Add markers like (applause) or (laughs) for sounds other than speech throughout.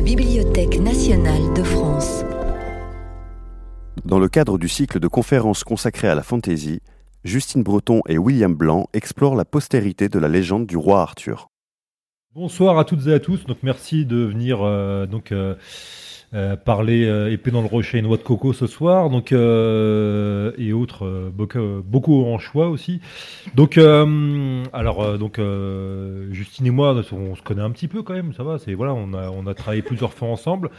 la Bibliothèque nationale de France. Dans le cadre du cycle de conférences consacré à la fantaisie, Justine Breton et William Blanc explorent la postérité de la légende du roi Arthur. Bonsoir à toutes et à tous. Donc merci de venir euh, donc euh, euh, parler euh, épée dans le rocher et noix de coco ce soir. Donc euh, et autres euh, beaucoup, beaucoup en choix aussi. Donc euh, alors euh, donc euh, Justine et moi on se connaît un petit peu quand même. Ça va. C'est voilà on a on a travaillé plusieurs fois ensemble.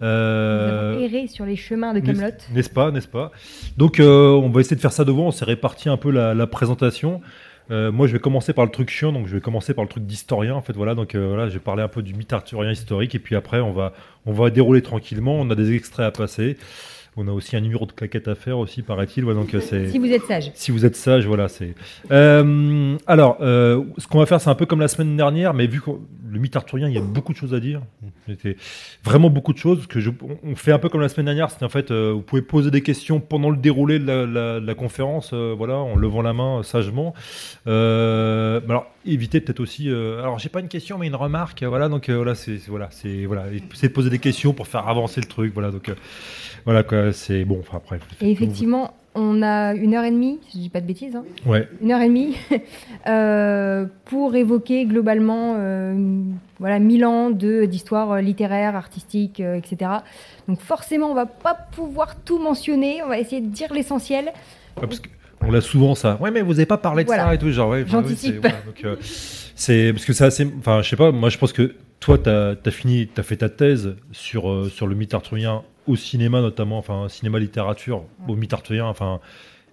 Nous Euh, avons erré sur les chemins de Camelot. n'est- N'est-ce pas, n'est-ce pas? Donc, euh, on va essayer de faire ça devant. On s'est réparti un peu la, la présentation. Euh, moi, je vais commencer par le truc chiant, donc je vais commencer par le truc d'historien, en fait. Voilà, donc euh, voilà, je vais parler un peu du mythe arthurien historique, et puis après, on va, on va dérouler tranquillement. On a des extraits à passer. On a aussi un numéro de claquette à faire aussi, paraît-il. Ouais, donc euh, c'est. Si vous êtes sage. Si vous êtes sage, voilà, c'est. Euh, alors, euh, ce qu'on va faire, c'est un peu comme la semaine dernière, mais vu que le mythe arthurien, il y a beaucoup de choses à dire. C'était vraiment beaucoup de choses. Que je, on fait un peu comme la semaine dernière. C'est en fait, euh, vous pouvez poser des questions pendant le déroulé de la, la- de la conférence, voilà, en levant la main sagement. Alors, évitez peut-être aussi. alors, j'ai pas une question, mais une remarque. Voilà, donc voilà, c'est voilà, c'est voilà, de poser des questions pour faire avancer le truc. Voilà, donc voilà quoi. C'est bon. Enfin après. Et effectivement, on a une heure et demie, si je dis pas de bêtises, hein, Ouais. une heure et demie (laughs) euh, pour évoquer globalement euh, voilà, mille ans de- d'histoire littéraire, artistique, euh, etc. Donc forcément, on va pas pouvoir tout mentionner, on va essayer de dire l'essentiel. Ouais, parce que on l'a souvent ça. Ouais, mais vous avez pas parlé de Voilà. ça et tout, genre ouais. oui, J'anticipe. c'est- voilà, euh, c'est parce que c'est assez. Enfin, je sais pas. Moi, je pense que toi, t'as as fini, t'as fait ta thèse sur euh, sur le mythe arthurien au cinéma notamment, enfin cinéma littérature au mythe arthurien, enfin.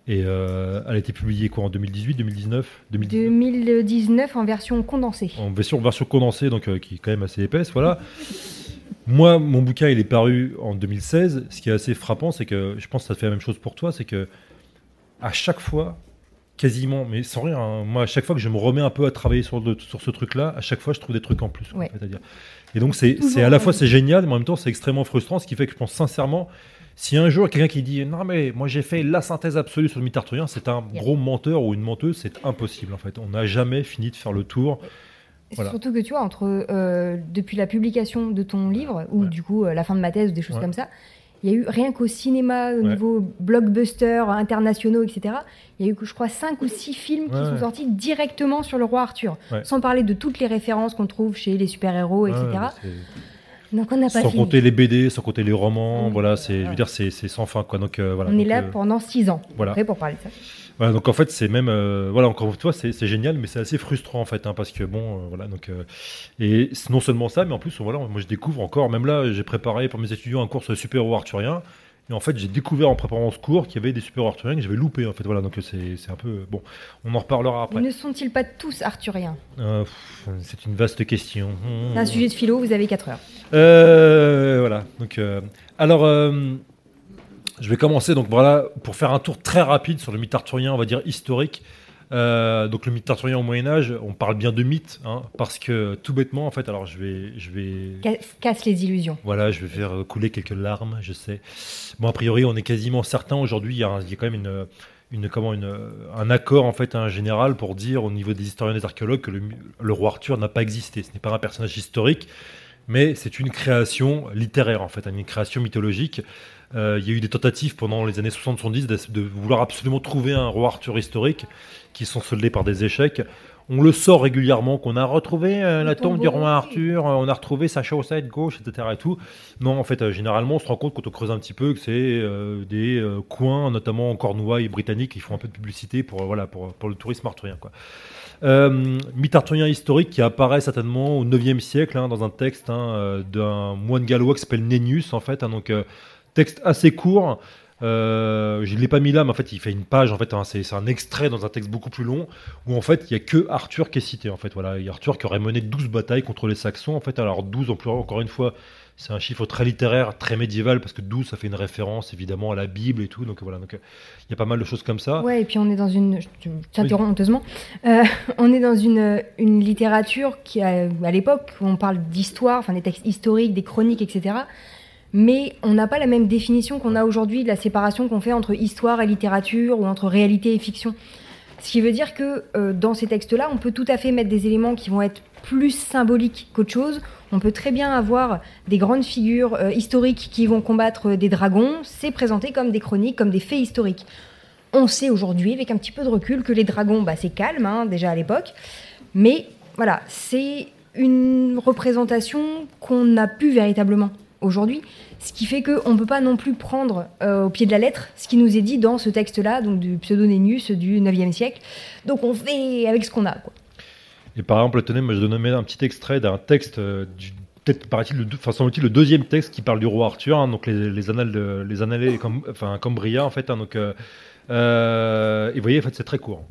Et euh, elle a été publiée quoi en 2018, 2019, 2019 2019 en version condensée. en version, version condensée, donc euh, qui est quand même assez épaisse, voilà. (laughs) Moi, mon bouquin, il est paru en 2016. Ce qui est assez frappant, c'est que je pense que ça fait la même chose pour toi, c'est que à chaque fois, quasiment, mais sans rien, hein, moi, à chaque fois que je me remets un peu à travailler sur, le- sur ce truc-là, à chaque fois, je trouve des trucs en plus. Ouais. Et donc, c'est à la fois c'est génial, mais en même temps, c'est extrêmement frustrant, ce qui fait que je pense sincèrement. Si un jour quelqu'un qui dit non mais moi j'ai fait la synthèse absolue sur le mythe arthurien, c'est un Yeah. gros menteur ou une menteuse, c'est impossible en fait. On n'a jamais fini de faire le tour. Voilà. Surtout que tu vois, entre, euh, depuis la publication de ton livre, ou Ouais. du coup euh, la fin de ma thèse ou des choses Ouais. comme ça, il y a eu rien qu'au cinéma, au Ouais. niveau blockbuster, internationaux, etc. Il y a eu, je crois, cinq ou six films qui Ouais, sont sortis directement sur le roi Arthur, sans parler de toutes les références qu'on trouve chez les super-héros, etc. Donc on n'a pas sans fini. compter les BD, sans compter les romans, voilà, c'est, je veux dire, c'est, c'est sans fin, quoi. Donc euh, voilà. on est Donc, là euh, pendant six ans, voilà. après pour parler de ça. voilà, donc en fait, c'est même, euh, voilà, encore une fois, c'est, c'est génial, mais c'est assez frustrant en fait, hein, parce que bon, euh, voilà, donc euh, et non seulement ça, mais en plus, voilà, moi je découvre encore, même là, j'ai préparé pour mes étudiants un cours sur les super-héros arthuriens. Et en fait, j'ai découvert en préparant ce cours qu'il y avait des super-héros arthuriens que j'avais loupé, en fait. Voilà, donc c'est, c'est un peu. Bon, on en reparlera après. Ne sont-ils pas tous arthuriens? Euh, c'est une vaste question. C'est un sujet de philo, vous avez 4 heures. Euh, voilà. Donc, euh, alors, euh, je vais commencer. Donc voilà, pour faire un tour très rapide sur le mythe arthurien, on va dire historique. Euh, donc le mythe arthurien au Moyen Âge, on parle bien de mythe, hein, parce que tout bêtement, en fait, alors je vais, je vais, Ca- Casse les illusions. voilà, je vais faire couler quelques larmes, je sais. Bon, a priori, on est quasiment certain aujourd'hui. Il y a, un- il y a quand même une, une, comment, une, un accord en fait, un général pour dire au niveau des historiens, des archéologues, que le, le roi Arthur n'a pas existé. Ce n'est pas un personnage historique, mais c'est une création littéraire en fait, une création mythologique. Euh, il y a eu des tentatives pendant les années 60-70 de, de vouloir absolument trouver un roi Arthur historique qui sont soldés par des échecs. On le sort régulièrement, qu'on a retrouvé euh, la tombe du roi. Arthur, euh, on a retrouvé sa chaussette gauche, etc. Et tout. Non, en fait, euh, généralement, on se rend compte quand on creuse un petit peu que c'est euh, des coins, notamment en Cornouailles britanniques, qui font un peu de publicité pour, voilà, pour, pour le tourisme arthurien. Quoi. Mythe arthurien historique qui apparaît certainement au 9e siècle hein, dans un texte hein, d'un moine gallois qui s'appelle Nennius, en fait. hein, donc, texte assez court. Euh, je ne l'ai pas mis là, mais en fait, il fait une page. En fait, hein, c'est un extrait dans un texte beaucoup plus long où en fait, il y a que Arthur qui est cité. En fait, voilà, il y a Arthur qui aurait mené 12 batailles contre les Saxons. En fait, alors 12, en plus, encore une fois, c'est un chiffre très littéraire, très médiéval, parce que 12, ça fait une référence évidemment à la Bible et tout. Donc voilà, donc il y a pas mal de choses comme ça. Ouais, et puis on est dans une. Je t'interromps honteusement. Euh, on est dans une, une littérature qui, a- à l'époque, où on parle d'histoire, enfin des textes historiques, des chroniques, etc. Mais on n'a pas la même définition qu'on a aujourd'hui de la séparation qu'on fait entre histoire et littérature ou entre réalité et fiction. Ce qui veut dire que euh, dans ces textes-là, on peut tout à fait mettre des éléments qui vont être plus symboliques qu'autre chose. On peut très bien avoir des grandes figures euh, historiques qui vont combattre des dragons. C'est présenté comme des chroniques, comme des faits historiques. On sait aujourd'hui, avec un petit peu de recul, que les dragons, bah, c'est calme, hein, déjà à l'époque. Mais voilà, c'est une représentation qu'on n'a plus véritablement aujourd'hui. Ce qui fait qu'on ne peut pas non plus prendre euh, au pied de la lettre ce qui nous est dit dans ce texte-là, donc du pseudo-Nénus du 9e siècle. Donc on fait avec ce qu'on a. Et par exemple, tenez, moi je donne un petit extrait d'un texte euh, du peut-être paraît-il le, enfin, le deuxième texte qui parle du roi Arthur, hein, donc les, les, annales, les annales, enfin Cambria en fait. Hein, donc, euh, et vous voyez, en fait, c'est très court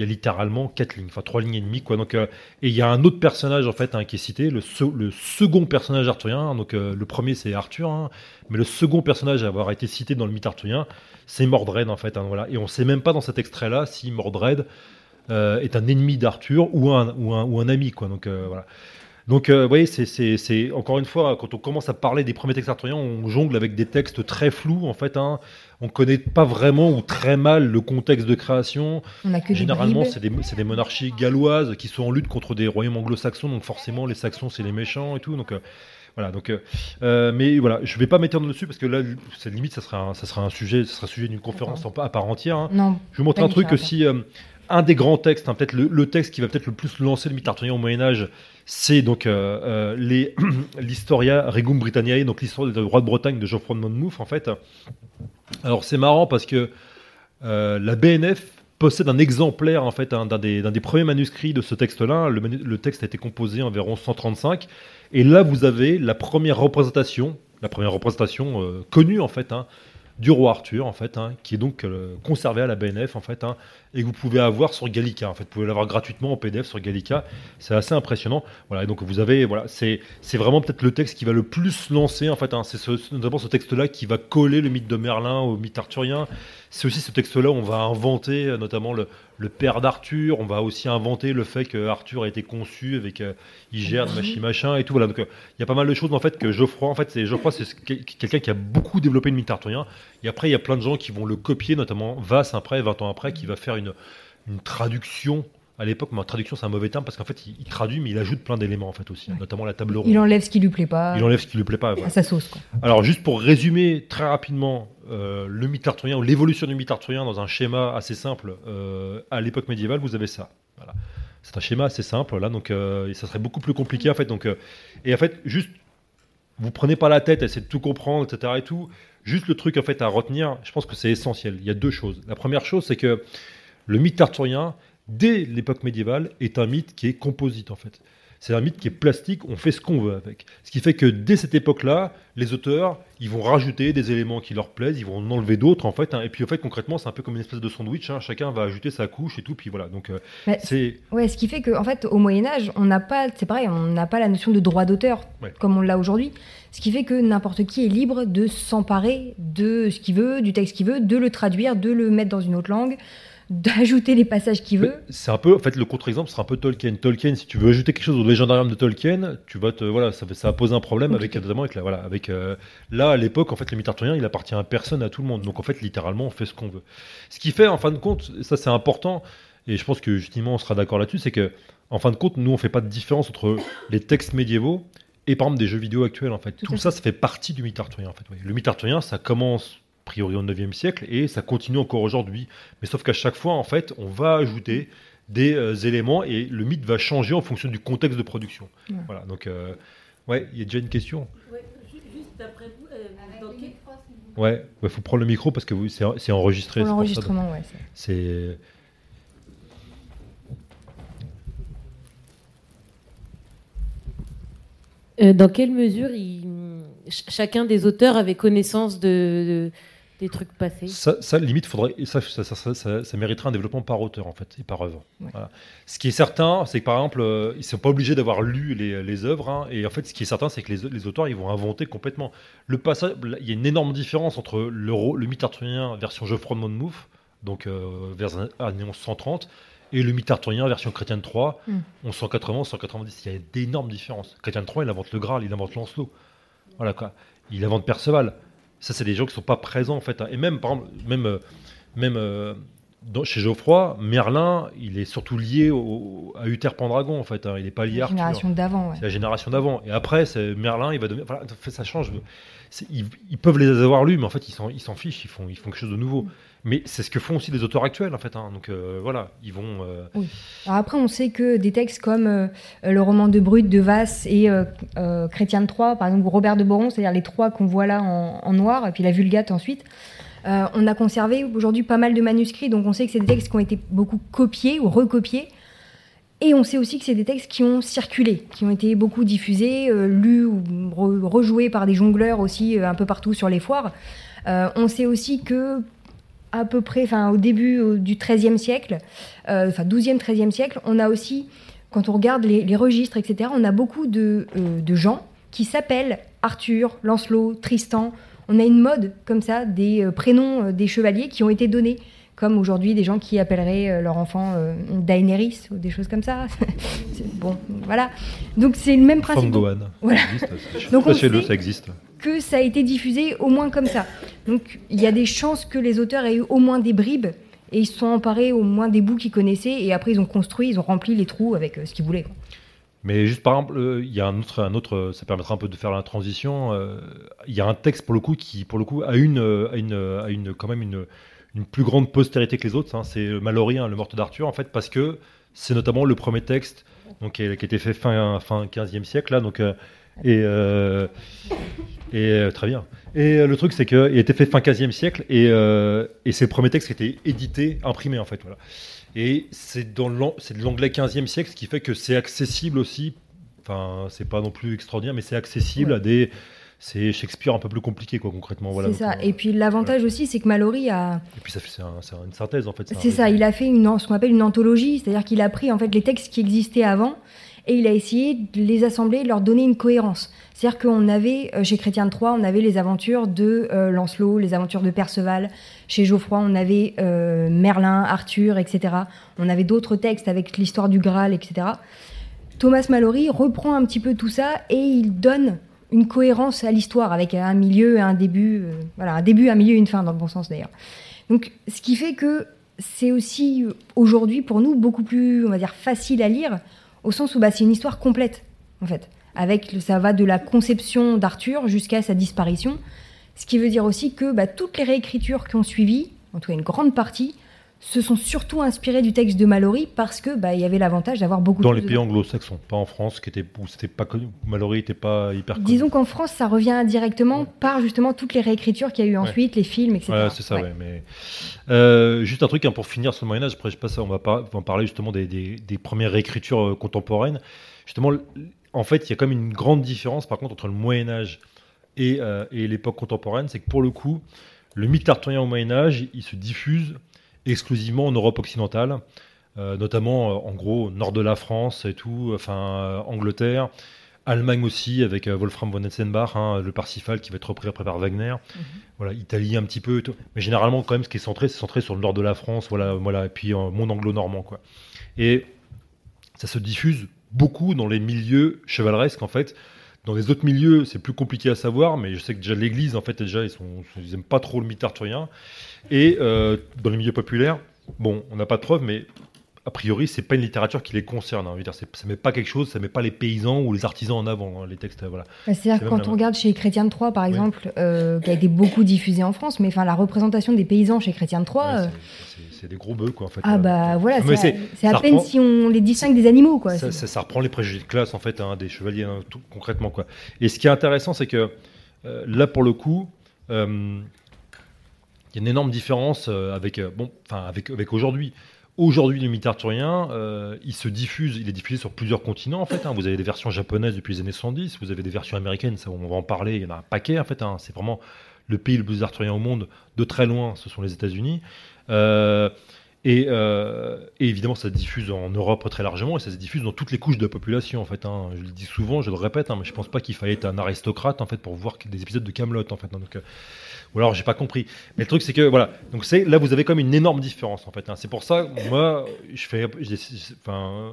il y a littéralement quatre lignes, enfin trois lignes et demie. Quoi. Donc, euh, et il y a un autre personnage en fait hein, qui est cité, le, second personnage arthurien. Donc euh, le premier c'est Arthur, hein, mais le second personnage à avoir été cité dans le mythe arthurien, c'est Mordred en fait. Hein, voilà. Et on ne sait même pas dans cet extrait-là si Mordred euh, est un ennemi d'Arthur ou un ami. Quoi. Donc voilà. Donc, vous voyez, c'est encore une fois, quand on commence à parler des premiers textes arthuriens, on jongle avec des textes très flous, en fait. Hein, on ne connaît pas vraiment ou très mal le contexte de création. Généralement, c'est des, monarchies galloises qui sont en lutte contre des royaumes anglo-saxons, donc forcément, les saxons, c'est les méchants et tout. Donc, euh, voilà, donc, euh, euh, mais voilà, je vais pas m'étendre dessus parce que là, c'est limite, ça sera un, ça sera un sujet, ça sera sujet d'une conférence à part entière. Hein. Non, je vais vous montrer un truc aussi, un des grands textes, hein, peut-être le, texte qui va peut-être le plus lancer le mythe arthurien au Moyen Âge, c'est donc (clears throat) l'Historia Regum Britanniae, donc l'histoire du roi de Bretagne de Geoffroy de Monmouth en fait. Alors c'est marrant parce que euh, la BNF possède un exemplaire en fait d'un des, premiers manuscrits de ce texte-là. Le, texte a été composé environ 135, et là vous avez la première représentation, la première représentation euh, connue en fait hein, du roi Arthur, en fait, hein, qui est donc euh, conservé à la BNF, en fait, hein, et que vous pouvez avoir sur Gallica. En fait, vous pouvez l'avoir gratuitement en PDF sur Gallica. C'est assez impressionnant. Voilà, et donc vous avez, voilà, c'est vraiment peut-être le texte qui va le plus lancer, en fait. Hein, c'est notamment ce texte-là qui va coller le mythe de Merlin au mythe arthurien. C'est aussi ce texte-là où on va inventer euh, notamment le, le père d'Arthur. On va aussi inventer le fait que Arthur a été conçu avec euh, Igerne, machin, machin et tout. Voilà. Donc euh, il y a pas mal de choses en fait que Geoffroy, en fait, c'est Geoffroy, c'est quelqu'un qui a beaucoup développé le mythe arthurien. Et après, il y a plein de gens qui vont le copier, notamment Vasse après, 20 ans après, qui va faire une, une traduction à l'époque, ma traduction c'est un mauvais terme parce qu'en fait il, traduit mais il ajoute plein d'éléments en fait aussi, notamment la table ronde. Il enlève ce qui lui plaît pas. Il enlève ce qui lui plaît pas. À sa sauce quoi. Alors juste pour résumer très rapidement euh, le mythe arthurien ou l'évolution du mythe arthurien dans un schéma assez simple euh, à l'époque médiévale, vous avez ça. Voilà. C'est un schéma assez simple là donc euh, ça serait beaucoup plus compliqué en fait donc et en fait juste vous prenez pas la tête, essayez de tout comprendre etc et tout. Juste le truc en fait à retenir, je pense que c'est essentiel. Il y a deux choses. La première chose c'est que le mythe arthurien dès l'époque médiévale, est un mythe qui est composite en fait. C'est un mythe qui est plastique, on fait ce qu'on veut avec. Ce qui fait que dès cette époque-là, les auteurs, ils vont rajouter des éléments qui leur plaisent, ils vont en enlever d'autres en fait. Hein. et puis en fait, concrètement, c'est un peu comme une espèce de sandwich. Hein. chacun va ajouter sa couche et tout. Puis voilà. Donc euh, c'est. Ouais, ce qui fait qu'en en fait, au Moyen Âge, on n'a pas, c'est pareil, on n'a pas la notion de droit d'auteur comme on l'a aujourd'hui. Ce qui fait que n'importe qui est libre de s'emparer de ce qu'il veut, du texte qu'il veut, de le traduire, de le mettre dans une autre langue d'ajouter les passages qu'il veut. C'est un peu, en fait, le contre-exemple sera un peu Tolkien. Tolkien, si tu veux ajouter quelque chose au légendarium de Tolkien, tu vas te, voilà, ça, ça va poser un problème avec, notamment avec la, voilà, avec, euh, là, à l'époque, en fait, le mythe arthurien, il appartient à personne, à tout le monde. Donc, en fait, littéralement, on fait ce qu'on veut. Ce qui fait, en fin de compte, ça, c'est important, et je pense que, justement, on sera d'accord là-dessus, c'est que, en fin de compte, nous, on fait pas de différence entre les textes médiévaux et, par exemple, des jeux vidéo actuels, en fait. Tout, ça, ça fait partie du mythe arthurien, en fait. Le mythe arthurien, ça commence priori au 9e siècle, et ça continue encore aujourd'hui. Mais sauf qu'à chaque fois, en fait, on va ajouter des euh, éléments et le mythe va changer en fonction du contexte de production. Voilà, donc, euh, ouais, il y a déjà une question ouais, Juste après vous, euh, Ouais, il faut prendre le micro parce que c'est enregistré. L'enregistrement, ouais. C'est. dans quelle mesure chacun des auteurs avait connaissance de, des trucs passés. Ça, limite, faudrait, ça, ça, ça, ça, mériterait un développement par auteur en fait et par œuvre. Ce qui est certain, c'est que par exemple, euh, ils sont pas obligés d'avoir lu les, les œuvres. Hein, et en fait, ce qui est certain, c'est que les, les, auteurs, ils vont inventer complètement. Le passage, il y a une énorme différence entre le, le mythe arthurien version Geoffroy de Monmouth, donc euh, vers l'année 1130, et le mythe arthurien version Chrétienne 3, 1180, 1190. Il y a d'énormes différences. Chrétienne 3, il invente le Graal, il invente Lancelot. Voilà quoi. Il invente Perceval. Ça, c'est des gens qui sont pas présents en fait. Hein. Et même, par exemple, même, euh, même euh, dans- chez Geoffroy, Merlin, il est surtout lié au- à Uther Pendragon, en fait. hein. Il n'est pas lié La à Arthur. génération d'avant, ouais. C'est la génération d'avant. Et après, c'est Merlin, il va devenir. Voilà, ça change. Ils peuvent les avoir lus, mais en fait, ils s'en, ils s'en fichent. Ils font, ils font quelque chose de nouveau. Mais c'est ce que font aussi les auteurs actuels, en fait. hein. Donc euh, voilà, ils vont. euh, Alors après, on sait que des textes comme euh, le roman de Brut, de Vasse et Chrétien de Troyes, par exemple, Robert de Boron, c'est-à-dire les trois qu'on voit là en, noir, et puis la Vulgate ensuite, on a conservé aujourd'hui pas mal de manuscrits, donc on sait que c'est des textes qui ont été beaucoup copiés ou recopiés. Et on sait aussi que c'est des textes qui ont circulé, qui ont été beaucoup diffusés, lus ou re- rejoués par des jongleurs aussi un peu partout sur les foires. On sait aussi que à peu près, enfin au début du XIIIe siècle, euh, enfin 12e, 13e siècle, on a aussi, quand on regarde les, les registres, etc., on a beaucoup de, euh, de gens qui s'appellent Arthur, Lancelot, Tristan. On a une mode comme ça des euh, prénoms des chevaliers qui ont été donnés, comme aujourd'hui des gens qui appelleraient leur enfant euh, Daenerys ou des choses comme ça. (laughs) Bon, voilà. Donc c'est le même principe. Fangohan. Voilà. Ça existe. Je Donc, on sait- ça existe. Que ça a été diffusé au moins comme ça. Donc il y a des chances que les auteurs aient eu au moins des bribes et ils se sont emparés au moins des bouts qu'ils connaissaient et après ils ont construit, ils ont rempli les trous avec euh, ce qu'ils voulaient. Mais juste par exemple, euh, il y a un autre, un autre, ça permettra un peu de faire la transition. euh, Il y a un texte pour le coup qui, pour le coup, a une, a une, a une quand même une, plus grande postérité que les autres. hein. C'est Mallory, hein, le meurtre d'Arthur, en fait, parce que c'est notamment le premier texte, donc qui a, qui a été fait fin fin 15e siècle là, donc et et euh, très bien. Et euh, le truc, c'est qu'il a été fait fin 15e siècle et, euh, et c'est le premier texte qui a été édité, imprimé en fait. Voilà. Et c'est de l'anglais 15e siècle, ce qui fait que c'est accessible aussi. Enfin, c'est pas non plus extraordinaire, mais c'est accessible Ouais. à des. C'est Shakespeare un peu plus compliqué, quoi, concrètement. Voilà, c'est ça. euh, Et puis l'avantage aussi, c'est que Mallory a, et puis ça fait c'est un- c'est une synthèse en fait. c'est ça, résumé. il a fait une, ce qu'on appelle une anthologie, c'est-à-dire qu'il a pris en fait les textes qui existaient avant et il a essayé de les assembler, de leur donner une cohérence. C'est-à-dire qu'on avait euh, chez Chrétien de Troyes, on avait les aventures de euh, Lancelot, les aventures de Perceval. Chez Geoffroy, on avait euh, Merlin, Arthur, etc. On avait d'autres textes avec l'histoire du Graal, etc. Thomas Mallory reprend un petit peu tout ça et il donne une cohérence à l'histoire avec un milieu et un début, voilà, un début, un milieu et une fin dans le bon sens d'ailleurs. Donc, ce qui fait que c'est aussi aujourd'hui pour nous beaucoup plus, on va dire, facile à lire, au sens où bah, c'est une histoire complète, en fait. Avec, ça va de la conception d'Arthur jusqu'à sa disparition. Ce qui veut dire aussi que bah, toutes les réécritures qui ont suivi, en tout cas une grande partie, se sont surtout inspirées du texte de Mallory parce que bah, il y avait l'avantage d'avoir beaucoup Dans les pays anglo-saxons, pas en France, qui était, où c'était pas connu, Mallory n'était pas hyper connu. Disons qu'en France, ça revient indirectement par justement toutes les réécritures qu'il y a eu ensuite, les films, etc. Ouais, c'est ça. Mais euh, juste un truc hein, pour finir sur le Moyen Âge. Après, je passe, on va, par- on va parler justement des, des- des premières réécritures euh, contemporaines. Justement, en fait, il y a quand même une grande différence, par contre, entre le Moyen Âge et, euh, et l'époque contemporaine, c'est que pour le coup, le mythe arthurien au Moyen Âge, il se diffuse exclusivement en Europe occidentale, euh, notamment euh, en gros nord de la France et tout, enfin euh, Angleterre. Allemagne aussi, avec Wolfram von Etzenbach, hein, le Parsifal qui va être repris après par Wagner. Voilà, Italie un petit peu, et tout. mais généralement quand même ce qui est centré, c'est centré sur le nord de la France, voilà, voilà, et puis euh, mon anglo-normand quoi. Et ça se diffuse beaucoup dans les milieux chevaleresques en fait. Dans les autres milieux, c'est plus compliqué à savoir, mais je sais que déjà l'Église en fait déjà ils sont, ils aiment pas trop le mythe arthurien. Et euh, dans les milieux populaires, bon, on n'a pas de preuves, mais a priori, c'est pas une littérature qui les concerne. hein. Je veux dire, c'est- ça met pas quelque chose, ça met pas les paysans ou les artisans en avant, hein, les textes. Voilà. Bah, C'est-à-dire quand on regarde chez Chrétien de Troyes, par Oui. exemple, euh, qui a été beaucoup diffusé en France, mais enfin la représentation des paysans chez Chrétien de Troyes, Ouais, euh, c'est- des gros bœufs, quoi, en fait. ah bah voilà, c'est à peine reprend- si on les distingue des animaux, quoi. ça, C'est- ça- ça reprend les préjugés de classe en fait hein, des chevaliers hein, tout- concrètement quoi. Et ce qui est intéressant c'est que euh, là pour le coup y a une énorme différence euh, avec euh, bon avec avec aujourd'hui. Aujourd'hui, le mythe arthurien, euh, il se diffuse, il est diffusé sur plusieurs continents en fait. hein. Vous avez des versions japonaises depuis les années 70, vous avez des versions américaines, ça on va en parler. Il y en a un paquet en fait. hein. C'est vraiment le pays le plus arthurien au monde, de très loin, ce sont les États-Unis. Et, euh, et évidemment, ça se diffuse en Europe très largement et ça se diffuse dans toutes les couches de la population en fait. hein. Je le dis souvent, je le répète, hein, mais je pense pas qu'il fallait être un aristocrate en fait pour voir des épisodes de Camelot en fait. hein. Donc, euh, ou alors j'ai pas compris. Mais le truc c'est que voilà, donc là vous avez comme une énorme différence en fait. hein. C'est pour ça moi je fais, enfin,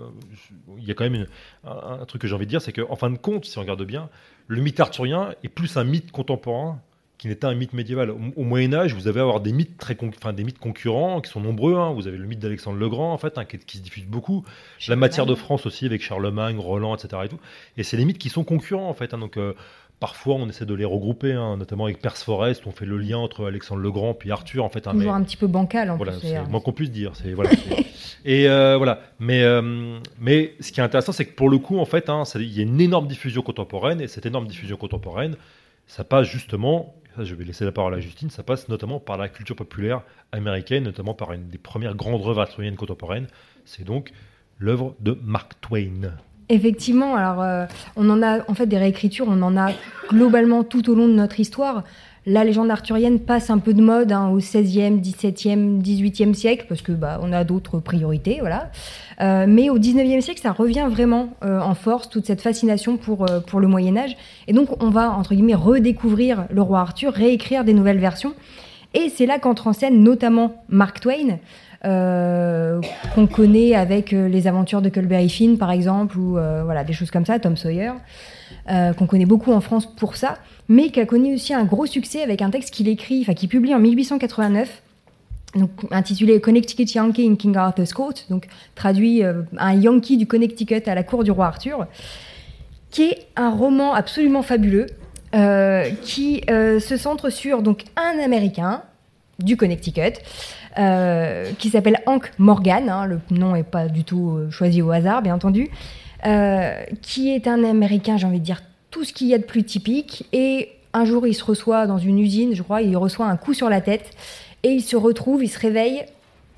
il y a quand même un, un truc que j'ai envie de dire, c'est que en fin de compte, si on regarde bien, le mythe arthurien est plus un mythe contemporain qui n'était un mythe médiéval. Au, au Moyen Âge, vous avez avoir des mythes très, enfin des mythes concurrents qui sont nombreux. hein. Vous avez le mythe d'Alexandre le Grand, en fait, hein, qui, qui se diffuse beaucoup. La matière de France aussi avec Charlemagne, Roland, etc. Et, tout. et c'est les mythes qui sont concurrents, en fait. hein. Donc euh, parfois, on essaie de les regrouper, notamment avec Perceforest, on fait le lien entre Alexandre le Grand puis Arthur, en fait. Toujours mais- un petit peu bancal en voilà, plus. c'est d'ailleurs. moins qu'on puisse dire. C'est voilà. (laughs) c'est- et euh, voilà. Mais euh, mais ce qui est intéressant, c'est que pour le coup, en fait, il y a une énorme diffusion contemporaine et cette énorme diffusion contemporaine, ça passe justement. Je vais laisser la parole à Justine. Ça passe notamment par la culture populaire américaine, notamment par une des premières grandes œuvres arthuriennes contemporaines. C'est donc l'œuvre de Mark Twain. Effectivement, alors euh, on en a en fait des réécritures, on en a globalement tout au long de notre histoire. La légende arthurienne passe un peu de mode hein, au 16e, 17e, 18e siècle parce que bah, on a d'autres priorités, voilà. Euh, mais au 19e siècle, ça revient vraiment euh, en force toute cette fascination pour euh, le Moyen Âge. Et donc on va entre guillemets redécouvrir le roi Arthur, réécrire des nouvelles versions. Et c'est là qu'entre en scène notamment Mark Twain qu'on connaît avec les aventures de Culberry Finn par exemple ou voilà des choses comme ça, Tom Sawyer, euh, qu'on connaît beaucoup en France pour ça, mais qui a connu aussi un gros succès avec un texte qu'il écrit, enfin qu'il publie en 1889. Donc, intitulé Connecticut Yankee in King Arthur's Court, donc traduit euh, un Yankee du Connecticut à la cour du roi Arthur, qui est un roman absolument fabuleux, euh, qui se centre sur donc un Américain du Connecticut, qui s'appelle Hank Morgan, hein, le nom n'est pas du tout choisi au hasard, bien entendu, euh, qui est un Américain, j'ai envie de dire, tout ce qu'il y a de plus typique, et un jour il se reçoit dans une usine, je crois, il reçoit un coup sur la tête, et il se retrouve, il se réveille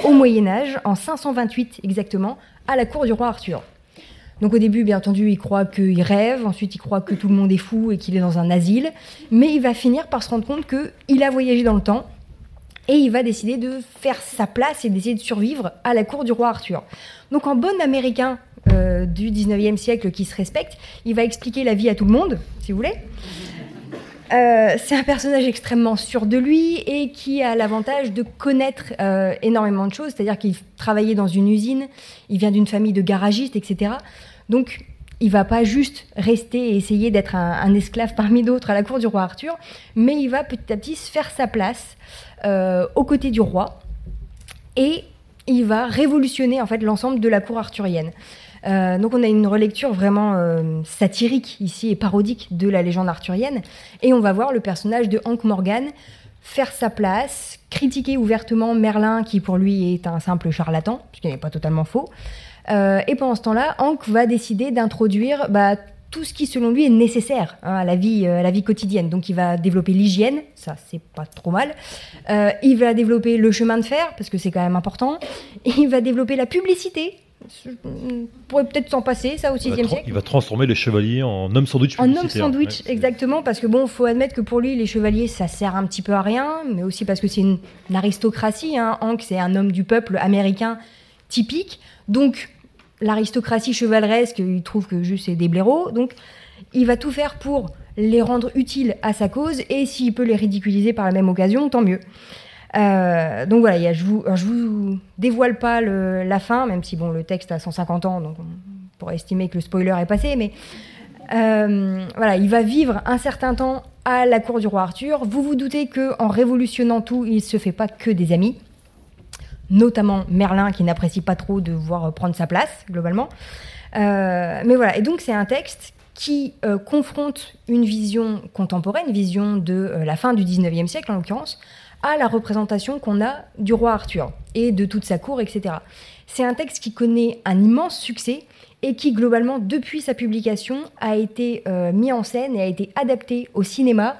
au Moyen Âge, en 528 exactement, à la cour du roi Arthur. Donc au début, bien entendu, il croit qu'il rêve, ensuite il croit que tout le monde est fou et qu'il est dans un asile, mais il va finir par se rendre compte qu'il a voyagé dans le temps et il va décider de faire sa place et d'essayer de survivre à la cour du roi Arthur. Donc en bon américain euh, du 19e siècle qui se respecte, il va expliquer la vie à tout le monde, si vous voulez. Euh, c'est un personnage extrêmement sûr de lui et qui a l'avantage de connaître euh, énormément de choses, c'est-à-dire qu'il travaillait dans une usine, il vient d'une famille de garagistes, etc. Donc il va pas juste rester et essayer d'être un, esclave parmi d'autres à la cour du roi Arthur, mais il va petit à petit se faire sa place aux côtés du roi et il va révolutionner en fait l'ensemble de la cour arthurienne. Euh, donc on a une relecture vraiment euh, satirique ici et parodique de la légende arthurienne et on va voir le personnage de Hank Morgan faire sa place, critiquer ouvertement Merlin qui pour lui est un simple charlatan, ce qui n'est pas totalement faux. Euh, et pendant ce temps-là, Hank va décider d'introduire bah, tout ce qui selon lui est nécessaire hein, à, la vie, quotidienne. Donc il va développer l'hygiène, ça c'est pas trop mal. Il va développer le chemin de fer, parce que c'est quand même important. Il va développer la publicité. On pourrait peut-être s'en passer, ça au Il va, 6e tra- siècle. il va transformer les chevaliers en hommes sandwich En homme publicitaires. sandwich, Ouais, exactement, parce que bon, faut admettre que pour lui, les chevaliers, ça sert un petit peu à rien, mais aussi parce que c'est une, une aristocratie. Hein. Hank, c'est un homme du peuple américain typique. Donc, l'aristocratie chevaleresque, il trouve que juste c'est des blaireaux. Donc, il va tout faire pour les rendre utiles à sa cause, et s'il peut les ridiculiser par la même occasion, tant mieux. Euh, donc voilà, je vous, vous dévoile pas la fin, même si bon, le texte a 150 ans, donc on pourrait estimer que le spoiler est passé, mais euh, voilà, il va vivre un certain temps à la cour du roi Arthur. Vous vous doutez que en révolutionnant tout, il se fait pas que des amis, notamment Merlin qui n'apprécie pas trop de voir prendre sa place globalement. Euh, mais voilà, et donc c'est un texte qui confronte une vision contemporaine, une vision de la fin du 19e siècle en l'occurrence, à la représentation qu'on a du roi Arthur et de toute sa cour, etc. C'est un texte qui connaît un immense succès et qui, globalement, depuis sa publication, a été euh, mis en scène et a été adapté au cinéma.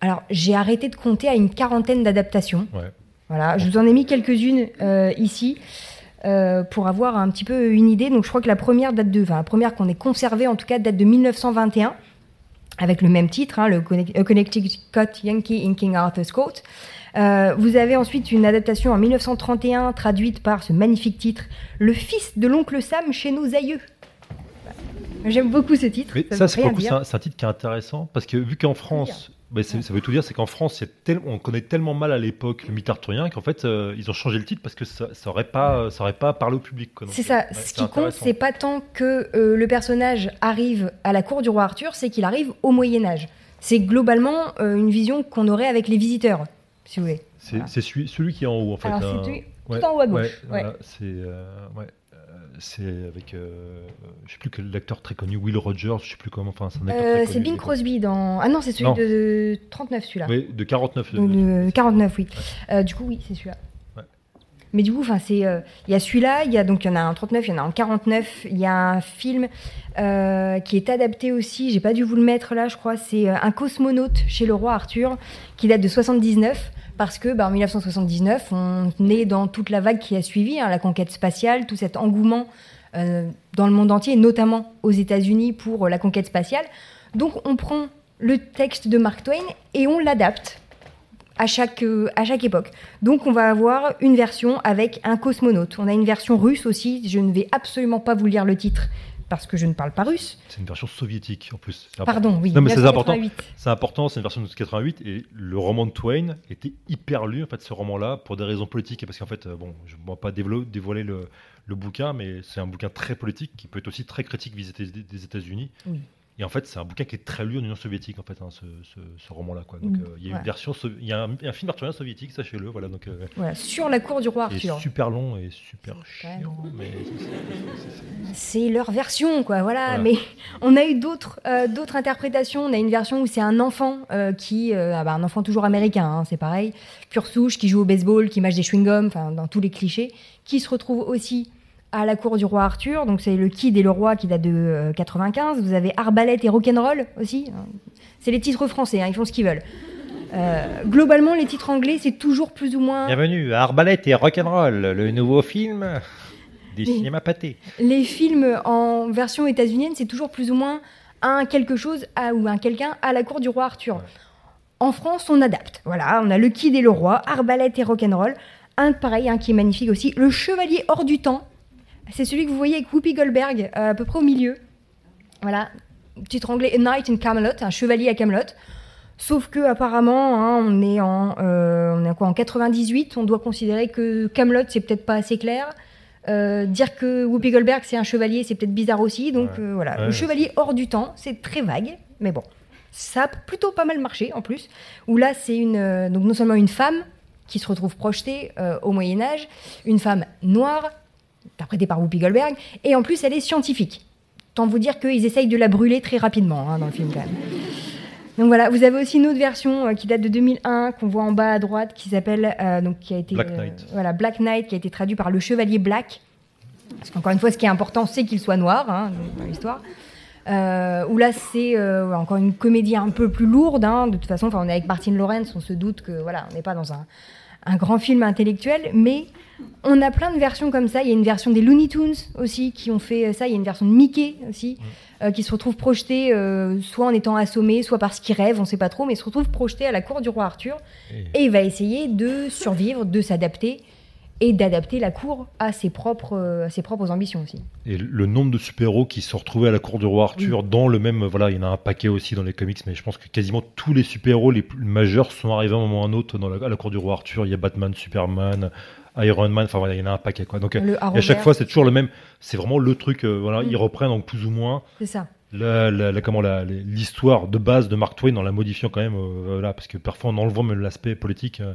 Alors, j'ai arrêté de compter à une quarantaine d'adaptations. Ouais. Voilà, je vous en ai mis quelques-unes euh, ici euh, pour avoir un petit peu une idée. Donc, je crois que la première date de, enfin, la première qu'on ait conservée, en tout cas, date de 1921 avec le même titre, hein, le Connecticut Yankee in King Arthur's Court. Euh, vous avez ensuite une adaptation en 1931 traduite par ce magnifique titre, Le fils de l'oncle Sam chez nos aïeux. J'aime beaucoup ce titre. Mais ça c'est un, titre qui est intéressant parce que vu qu'en France, bah, ça veut tout dire, c'est qu'en France, il y a tel- on connaît tellement mal à l'époque le mythe arthurien qu'en fait, euh, ils ont changé le titre parce que ça, ça aurait pas, ça aurait pas parlé au public. C'est ça. ouais, Ce qui compte, c'est pas tant que euh, le personnage arrive à la cour du roi Arthur, c'est qu'il arrive au Moyen Âge. c'est globalement euh, une vision qu'on aurait avec les visiteurs, si vous voulez. C'est Voilà. celui, qui est en haut en fait. Alors, hein. celui Ouais, tout en haut à gauche. ouais, voilà, c'est euh, euh, c'est avec euh, je sais plus quel acteur très connu, Will Rogers, je sais plus comment. Enfin, c'est un acteur Euh, c'est Bing Crosby dans. Ah non, c'est celui Non. de 39 celui-là. Oui, de 49. Donc, de 49, oui. Euh, du coup, oui, c'est celui-là. Ouais. Mais du coup, enfin, c'est, euh, il y a celui-là, il y a donc il y en a un 39, il y en a un 49. Il y a un film euh, qui est adapté aussi. J'ai pas dû vous le mettre là, je crois. C'est euh, un cosmonaute chez le roi Arthur, qui date de 79. Parce que, bah, en 1979, on est dans toute la vague qui a suivi, hein, la conquête spatiale, tout cet engouement euh, dans le monde entier, notamment aux États-Unis pour euh, la conquête spatiale. Donc, on prend le texte de Mark Twain et on l'adapte à chaque, euh, à chaque époque. Donc on va avoir une version avec un cosmonaute. On a une version russe aussi. Je ne vais absolument pas vous lire le titre parce que je ne parle pas russe. C'est une version soviétique en plus. Pardon, oui. Non, mais c'est important. 1988. C'est important, c'est une version de 88 et le roman de Twain était hyper lu en fait ce roman-là pour des raisons politiques et parce qu'en fait euh, bon je ne vais pas dévoiler, le, le bouquin mais c'est un bouquin très politique qui peut être aussi très critique vis-à-vis des, des États-Unis Oui. Et en fait c'est un bouquin qui est très lu en Union soviétique en fait hein, ce, ce- ce roman-là quoi donc Mm. euh, il y a une Ouais. version il y a un, un film arthurien soviétique sachez-le voilà donc euh, sur la cour du roi Arthur. super long et super chiant mais c'est- leur version, quoi. Voilà. Voilà. Mais (laughs) on a eu d'autres, euh, d'autres interprétations. On a une version où c'est un enfant qui, ah bah, un enfant toujours américain, hein, c'est pareil, pure souche, qui joue au baseball, qui mâche des chewing-gums, enfin dans tous les clichés, qui se retrouve aussi à la cour du roi Arthur. Donc c'est le Kid et le roi qui date de euh, 95. Vous avez Arbalète et Rock'n'Roll aussi. C'est les titres français, hein, ils font ce qu'ils veulent. Euh, globalement, les titres anglais, c'est toujours plus ou moins. Bienvenue à Arbalète et Rock'n'Roll, le nouveau film du Oui. cinéma pâté. les films en version états-unienne, c'est toujours plus ou moins un quelque chose à- ou un quelqu'un à la cour du roi Arthur. Ouais. En France, on adapte. Voilà, on a le Kid et le roi, Arbalète et Rock'n'Roll. Un pareil, un qui est magnifique aussi, le Chevalier hors du temps. C'est celui que vous voyez avec Whoopi Goldberg, euh, à peu près au milieu. Voilà, titre anglais A Knight in Camelot, un chevalier à Camelot. Sauf que apparemment, hein, on est en, euh, on est quoi, en 98, on doit considérer que Camelot c'est peut-être pas assez clair. Euh, dire que Whoopi Goldberg c'est un chevalier, c'est peut-être bizarre aussi. Donc Ouais. voilà, Ouais, le chevalier hors du temps, c'est très vague, mais bon, ça a plutôt pas mal marché en plus. Où là, c'est une, donc non seulement une femme qui se retrouve projetée au Moyen Âge, une femme noire, interprétée par Whoopi Goldberg, et en plus elle est scientifique. Tant vous dire qu'ils essayent de la brûler très rapidement hein, dans le film quand même. Donc voilà, vous avez aussi une autre version euh, qui date de 2001 qu'on voit en bas à droite qui s'appelle euh, donc qui a été Black euh, Knight. voilà Black Knight qui a été traduit par le Chevalier Black. Parce qu'encore une fois, ce qui est important, c'est qu'il soit noir hein, dans l'histoire. Euh, où là, c'est euh, encore une comédie un peu plus lourde. hein. De toute façon, on est avec Martin Lawrence, on se doute que voilà, on n'est pas dans un, un grand film intellectuel, mais on a plein de versions comme ça. Il y a une version des Looney Tunes aussi qui ont fait ça. Il y a une version de Mickey aussi euh, qui se retrouve projeté euh, soit en étant assommé, soit parce qu'il rêve, on ne sait pas trop, mais il se retrouve projeté à la cour du roi Arthur Et- et il va essayer de survivre, de s'adapter et d'adapter la cour à ses propres, euh, à ses propres ambitions aussi. Et le nombre de super-héros qui se retrouvés à la cour du roi Arthur dans le même. Voilà, il y en a un paquet aussi dans les comics, mais je pense que quasiment tous les super-héros les plus majeurs sont arrivés à un moment ou à un autre dans la, à la cour du roi Arthur. Il y a Batman, Superman, Iron Man, enfin voilà, il y en a un paquet quoi. Donc, et à chaque fois, c'est toujours le même. C'est vraiment le truc. euh, voilà, Mm. ils reprennent donc plus ou moins c'est ça. La, la- la- comment l'histoire de base de Mark Twain en la modifiant quand même. euh, voilà, parce que parfois en enlevant même l'aspect politique. euh,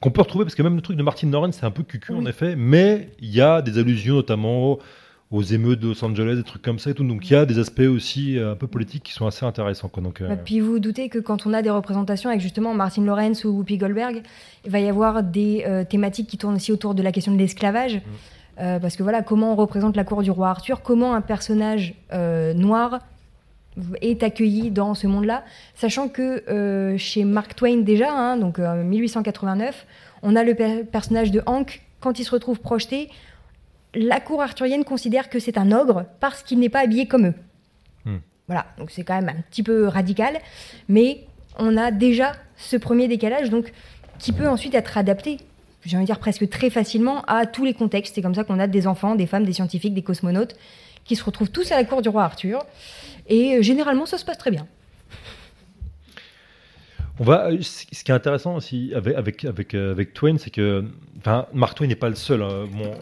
qu'on peut retrouver, parce que même le truc de Martin Lawrence, c'est un peu cucu en effet, mais il y a des allusions notamment aux émeutes de Los Angeles, des trucs comme ça et tout. Donc il y a des aspects aussi euh, un peu politiques qui sont assez intéressants. Quoi. Donc, euh, Bah, Puis vous vous doutez que quand on a des représentations avec justement Martin Lawrence ou Whoopi Goldberg, il va y avoir des euh, thématiques qui tournent aussi autour de la question de l'esclavage. Euh, parce que voilà, comment on représente la cour du roi Arthur, comment un personnage noir est accueilli dans ce monde-là, sachant que euh, chez Mark Twain déjà, hein, donc euh, 1889, on a le per- personnage de Hank, quand il se retrouve projeté, la cour arthurienne considère que c'est un ogre parce qu'il n'est pas habillé comme eux. Hmm. Voilà, donc c'est quand même un petit peu radical, mais on a déjà ce premier décalage, donc qui peut ensuite être adapté, j'ai envie de dire presque très facilement, à tous les contextes. C'est comme ça qu'on a des enfants, des femmes, des scientifiques, des cosmonautes, qui se retrouvent tous à la cour du roi Arthur, et euh, généralement ça se passe très bien. On va, euh, ce qui est intéressant aussi avec, avec, avec, euh, avec Twain, c'est que enfin, Mark Twain n'est pas le seul hein, bon,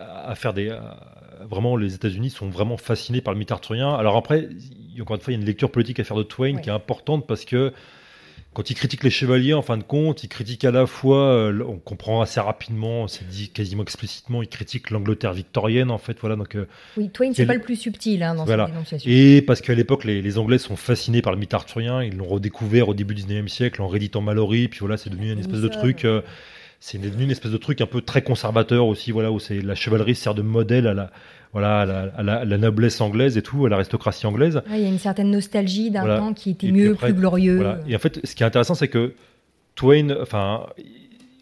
à faire des. à- vraiment, les États-Unis sont vraiment fascinés par le mythe arthurien. Alors après, encore une fois, il y a une lecture politique à faire de Twain Oui. qui est importante parce que quand il critique les chevaliers, en fin de compte, il critique à la fois, euh, on comprend assez rapidement, c'est dit quasiment explicitement, il critique l'Angleterre victorienne, en fait, voilà, donc, euh, Oui, Twain, c'est pas le plus subtil hein, dans Voilà. cette dénonciation. et parce qu'à l'époque, les, les Anglais sont fascinés par le mythe arthurien, ils l'ont redécouvert au début du 19e siècle en rééditant Mallory, puis voilà, c'est devenu une espèce de truc, euh, c'est devenu une espèce de truc un peu très conservateur aussi, voilà, où c'est la chevalerie sert de modèle à la, voilà, à la, à la- à la noblesse anglaise et tout, à l'aristocratie anglaise. Ouais, il y a une certaine nostalgie d'un Voilà. temps qui était Et mieux, après, plus glorieux. Voilà. Et en fait, ce qui est intéressant, c'est que Twain, enfin,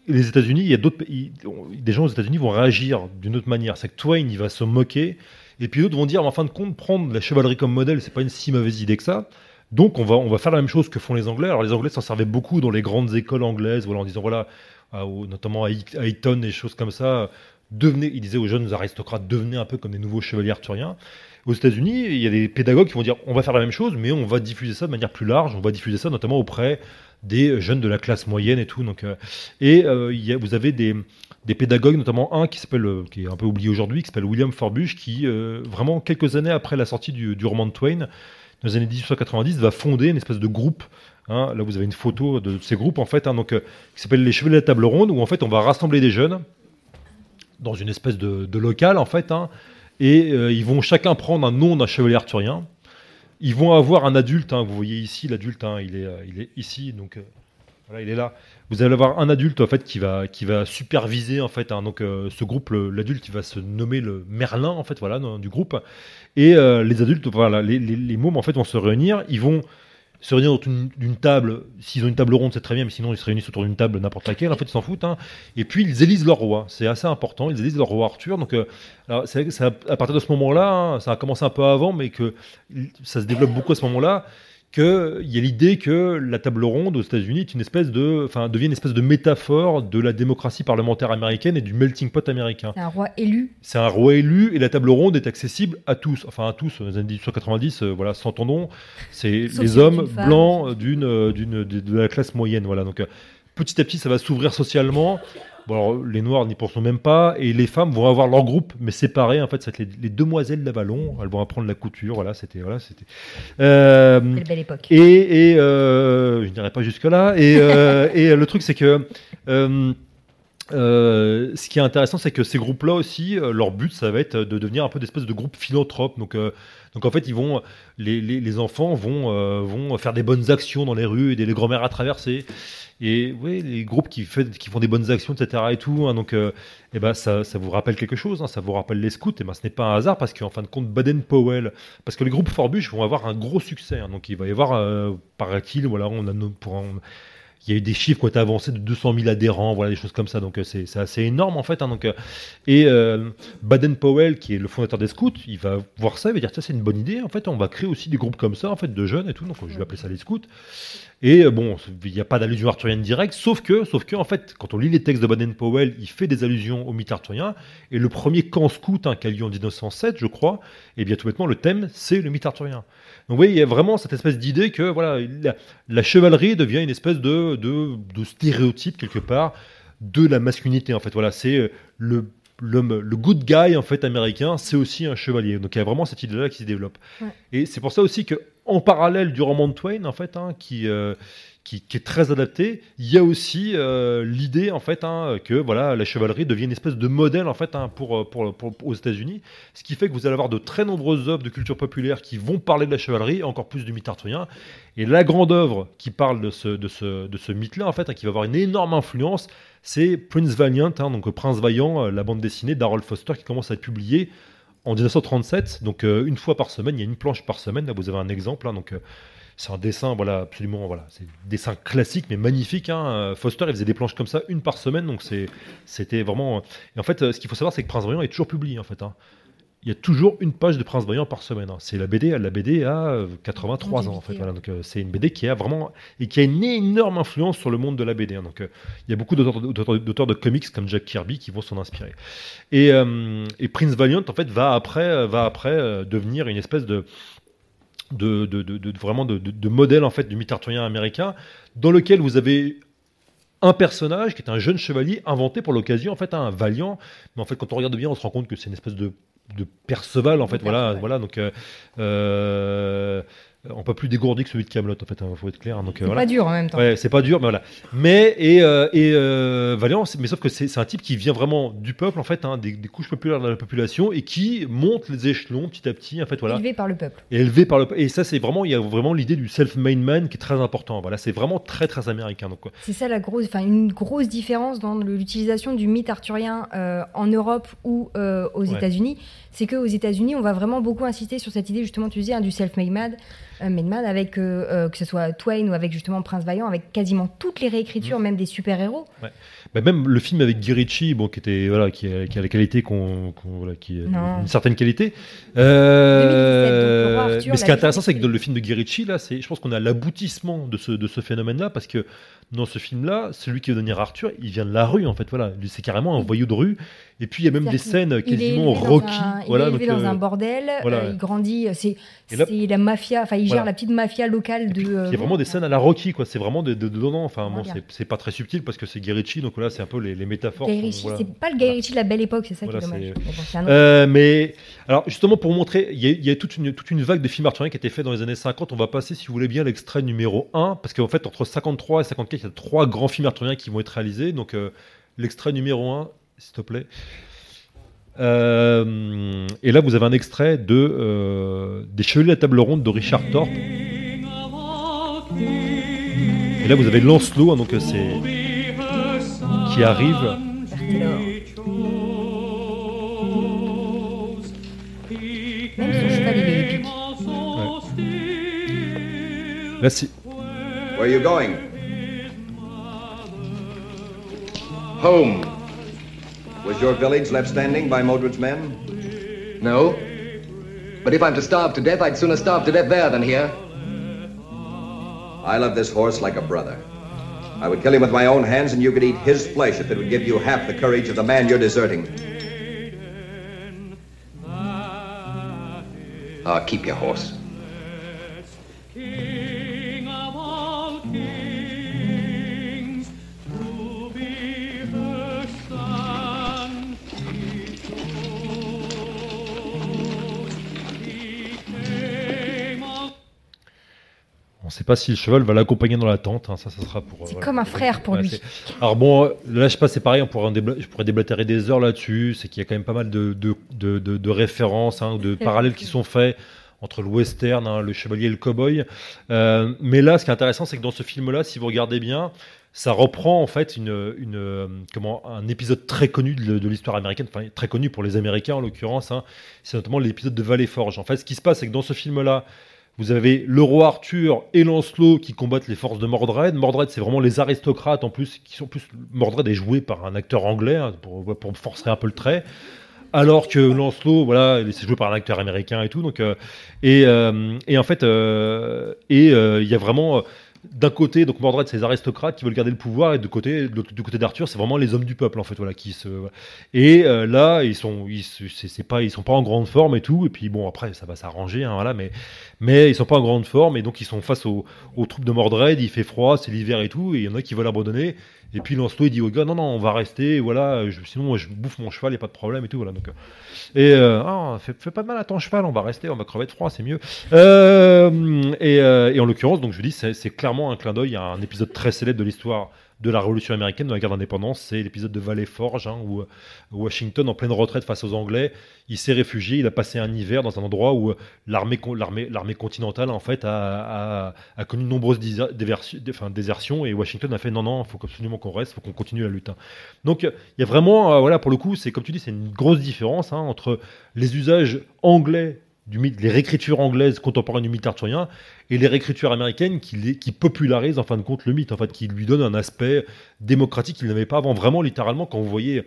les États-Unis, il y a d'autres pays, des gens aux États-Unis vont réagir d'une autre manière. C'est que Twain, il va se moquer, et puis d'autres vont dire, en fin de compte, prendre la chevalerie comme modèle, c'est pas une si mauvaise idée que ça. Donc, on va, on va faire la même chose que font les Anglais. Alors, les Anglais s'en servaient beaucoup dans les grandes écoles anglaises, voilà, en disant, voilà, à- au- notamment à Eton, des choses comme ça. Devenez, ils disaient aux jeunes aristocrates, devenez un peu comme des nouveaux chevaliers arthuriens. Aux États-Unis, il y a des pédagogues qui vont dire on va faire la même chose, mais on va diffuser ça de manière plus large. On va diffuser ça notamment auprès des jeunes de la classe moyenne et tout. Donc, euh, et euh, il vous avez des, pédagogues, notamment un qui s'appelle, euh, qui est un peu oublié aujourd'hui, qui s'appelle William Forbush, qui vraiment quelques années après la sortie du, roman de Twain, dans les années 1890, va fonder une espèce de groupe. hein. là, vous avez une photo de, ces groupes en fait, hein, donc qui s'appelle les Chevaliers de la Table Ronde, où en fait on va rassembler des jeunes dans une espèce de, local en fait, hein, et euh, ils vont chacun prendre un nom d'un chevalier arthurien. Ils vont avoir un adulte, hein, vous voyez ici l'adulte, hein, il, est, euh, il est ici, donc euh, voilà, il est là. Vous allez avoir un adulte en fait qui va, qui va superviser en fait, donc ce groupe, l'adulte, il va se nommer le Merlin en fait, voilà, du groupe. Et les adultes, voilà, les, les, les mômes en fait vont se réunir, ils vont se réunir autour d'une- table. S'ils ont une table ronde, c'est très bien, mais sinon ils se réunissent autour d'une table n'importe laquelle. En fait, ils s'en foutent. hein. Et puis ils élisent leur roi. C'est assez important. Ils élisent leur roi Arthur. Donc, euh, à partir de ce moment-là, hein, ça a commencé un peu avant, mais que ça se développe beaucoup à ce moment-là. Qu'il y a l'idée que la table ronde aux États-Unis est une espèce de, enfin, devient une espèce de métaphore de la démocratie parlementaire américaine et du melting pot américain. C'est un roi élu. C'est un roi élu et la table ronde est accessible à tous. Enfin, à tous. Dans les années 1890, euh, voilà, s'entendons, c'est les hommes blancs d'une, euh, d'une, de, de la classe moyenne. Voilà. Donc, euh, petit à petit, ça va s'ouvrir socialement. Bon, alors, les Noirs n'y pensons même pas. Et les femmes vont avoir leur groupe, mais séparés. En fait, c'est les, les demoiselles d'Avalon. Elles vont apprendre la couture. Voilà, c'était. Voilà, c'était. Euh, Quelle belle époque. et, et, euh, je n'irai pas jusque-là. Et, euh, (laughs) et le truc, c'est que euh, euh, ce qui est intéressant, c'est que ces groupes-là aussi, euh, leur but, ça va être de devenir un peu d'espèce de groupe philanthrope. Donc, euh, donc en fait, ils vont, les, les, enfants vont, euh, vont faire des bonnes actions dans les rues, aider les grand-mères à traverser. Et oui, les groupes qui, fait, qui font des bonnes actions, etc. Et tout. hein, donc, euh, eh ben, ça, ça vous rappelle quelque chose. hein, ça vous rappelle les scouts. Et ben, ce n'est pas un hasard parce qu'en fin de compte, Baden-Powell, parce que les groupes Forbush vont avoir un gros succès. hein, donc, il va y avoir, euh, paraît-il, voilà, on a pour il y a eu des chiffres qui ont été avancés de 200 000 adhérents, voilà, des choses comme ça. Donc, euh, c'est assez énorme, en fait. hein, donc, euh, et euh, Baden-Powell, qui est le fondateur des scouts, il va voir ça, il va dire, ça, c'est une bonne idée. En fait, on va créer aussi des groupes comme ça, en fait, de jeunes et tout. Donc, je vais appeler ça les scouts. Et euh, bon, il n'y a pas d'allusion arthurienne directe, sauf que, sauf que, en fait, quand on lit les textes de Baden-Powell, il fait des allusions au mythe arthurien. Et le premier camp scout hein, qui a lieu en 1907, je crois, et bien tout bêtement, le thème, c'est le mythe arthurien. Donc, vous voyez, il y a vraiment cette espèce d'idée que, voilà, la, la chevalerie devient une espèce de, de, de stéréotype, quelque part, de la masculinité, en fait. Voilà, c'est euh, le l'homme, le good guy en fait américain, c'est aussi un chevalier. Donc il y a vraiment cette idée-là qui se développe. Ouais. Et c'est pour ça aussi que en parallèle du roman de Twain, en fait, hein, qui, euh, qui, qui est très adapté, il y a aussi euh, l'idée en fait hein, que voilà la chevalerie devient une espèce de modèle en fait hein, pour, pour, pour- aux États-Unis, ce qui fait que vous allez avoir de très nombreuses œuvres de culture populaire qui vont parler de la chevalerie, encore plus du mythe arthurien. Et la grande œuvre qui parle de ce, de ce, de ce mythe-là, en fait, qui va avoir une énorme influence, c'est Prince Valiant, donc Prince Vaillant, euh, la bande dessinée d'Harold Foster qui commence à être publiée en 1937. Donc euh, une fois par semaine, il y a une planche par semaine. Là, vous avez un exemple. hein, donc euh, c'est un dessin, voilà, absolument, voilà, c'est un dessin classique mais magnifique. hein. Euh, Foster, il faisait des planches comme ça une par semaine, donc c'était vraiment. Et en fait, ce qu'il faut savoir, c'est que Prince Vaillant est toujours publié en fait. hein. Il y a toujours une page de Prince Vaillant par semaine. hein. C'est la BD, la BD a euh, 83 ans en fait. Voilà, donc euh, c'est une BD qui a vraiment et qui a une énorme influence sur le monde de la BD. hein. Donc euh, il y a beaucoup d'auteurs de comics comme Jack Kirby qui vont s'en inspirer. Et, euh, et Prince Valiant en fait va après va après euh, devenir une espèce de de, de, de- de- vraiment de modèle en fait du mythe arthurien américain dans lequel vous avez un personnage qui est un jeune chevalier inventé pour l'occasion en fait un valiant mais en fait quand on regarde bien on se rend compte que c'est une espèce de de Perceval en fait voilà voilà donc euh, euh, pas plus dégourdi que celui de Camelot en fait, il faut être clair. hein, Donc euh, C'est voilà. pas dur en même temps. Ouais, c'est pas dur, mais voilà. Mais et, euh, et euh, mais sauf que c'est un type qui vient vraiment du peuple en fait, hein, des, des couches populaires de la population et qui monte les échelons petit à petit en fait, voilà, Élevé par le peuple. et élevé par le et ça c'est vraiment il y a vraiment l'idée du self-made man qui est très important. Voilà, c'est vraiment très très américain donc. C'est ça la grosse, enfin une grosse différence dans l'utilisation du mythe arthurien euh, en Europe ou aux Ouais. États-Unis. C'est qu'aux États-Unis, on va vraiment beaucoup insister sur cette idée, justement, tu disais, hein, du self-made man, euh, made man, avec euh, euh, que ce soit Twain ou avec justement Prince Vaillant, avec quasiment toutes les réécritures, même des super-héros. Bah, même le film avec Guy Ritchie, bon, qui était voilà, qui a, qui a la qualité qu'on, qu'on- voilà, qui a Non. une certaine qualité. Euh, 2017, donc, le roi Arthur, mais ce qui est intéressant, c'est que dans le film de Guy Ritchie, là, c'est, je pense qu'on a l'aboutissement de ce, de ce phénomène-là, parce que dans ce film-là, celui qui veut devenir Arthur, il vient de la rue, en fait, voilà, c'est carrément un voyou de rue. Et puis il y a même des scènes quasiment Rocky, un- il voilà, est élevé donc, dans euh, un bordel, voilà. euh, il grandit, euh, c'est là- la mafia, enfin il Voilà. gère la petite mafia locale de... Il y a vraiment des scènes à la Rocky, quoi. C'est vraiment de, de, de- non, enfin, On bon, c'est, pas très subtil parce que c'est Guy Ritchie, donc voilà, c'est un peu les, les métaphores. C'est pas le Guy Ritchie de la belle époque, c'est ça qui est dommage. Mais bon, alors justement pour vous montrer, il y a, il y a toute, une, toute une vague de films arthuriens qui a été fait dans les années 50. On va passer, si vous voulez bien, l'extrait numéro 1, parce qu'en fait entre 53 et 54, il y a trois grands films arthuriens qui vont être réalisés. Donc euh, l'extrait numéro 1, s'il te plaît. Euh, et là, vous avez un extrait de euh, des Chevaliers de la Table Ronde de Richard Thorpe. Et là, vous avez Lancelot, hein, donc c'est qui arrive. Là, c'est Where are you going? Home. Was your village left standing by Modred's men? No. But if I'm to starve to death, I'd sooner starve to death there than here. I love this horse like a brother. I would kill him with my own hands, and you could eat his flesh if it would give you half the courage of the man you're deserting. Ah, keep your horse. Pas si le cheval va l'accompagner dans la tente. hein, ça, ça sera pour. euh, C'est voilà. comme un frère pour Ouais, lui. Alors bon, euh, là, je sais pas, c'est pareil. On pourrait débla- je pourrais déblatérer des heures là-dessus. C'est qu'il y a quand même pas mal de, de, de, de- de références, hein, de parallèles qui sont faits entre le western, hein, le chevalier et le cowboy. Euh, mais là, ce qui est intéressant, c'est que dans ce film-là, si vous regardez bien, ça reprend en fait une, une, euh, comment, un épisode très connu de, de l'histoire américaine, enfin très connu pour les Américains en l'occurrence. hein. c'est notamment l'épisode de Valley Forge. En fait, ce qui se passe, c'est que dans ce film-là, vous avez le roi Arthur et Lancelot qui combattent les forces de Mordred. Mordred, c'est vraiment les aristocrates en plus, qui sont plus. Mordred est joué par un acteur anglais hein, pour, pour forcer un peu le trait. Alors que Lancelot, voilà, c'est joué par un acteur américain et tout. Donc, euh, et, euh, et en fait, euh, et il y a vraiment. D'un côté, donc Mordred, c'est les aristocrates qui veulent garder le pouvoir, et de côté, du côté d'Arthur, c'est vraiment les hommes du peuple, en fait, voilà, qui se. Et euh, là, ils sont, ils, c'est ils sont pas en grande forme et tout. Et puis bon, après, ça va s'arranger, hein, voilà, mais, mais ils sont pas en grande forme et donc ils sont face aux troupes de Mordred. Il fait froid, c'est l'hiver et tout, et il y en a qui veulent abandonner. Et puis Lancelot, il dit au non, non, on va rester, voilà, sinon moi, je bouffe mon cheval, il a pas de problème et tout, voilà. Donc, euh, et euh, ah, fais, pas de mal à ton cheval, on va rester, on va crever de froid, c'est mieux. Euh, et, en l'occurrence, donc je dis, c'est clairement un clin d'œil à un épisode très célèbre de l'histoire de la Révolution américaine, de la guerre d'indépendance. C'est l'épisode de Valley Forge, hein, où Washington, en pleine retraite face aux Anglais, il s'est réfugié, il a passé un hiver dans un endroit où l'armée con- l'armée l'armée continentale en fait a, connu de nombreuses enfin, désertions et Washington a fait non non il faut absolument qu'on reste il faut qu'on continue la lutte hein. donc il y a vraiment euh, voilà pour le coup c'est comme tu dis c'est une grosse différence hein, entre les usages anglais du les réécritures anglaises contemporaines du mythe arthurien et les réécritures américaines qui, les- qui popularisent en fin de compte le mythe, en fait, qui lui donnent un aspect démocratique qu'il n'avait pas avant. Vraiment, littéralement, quand vous voyez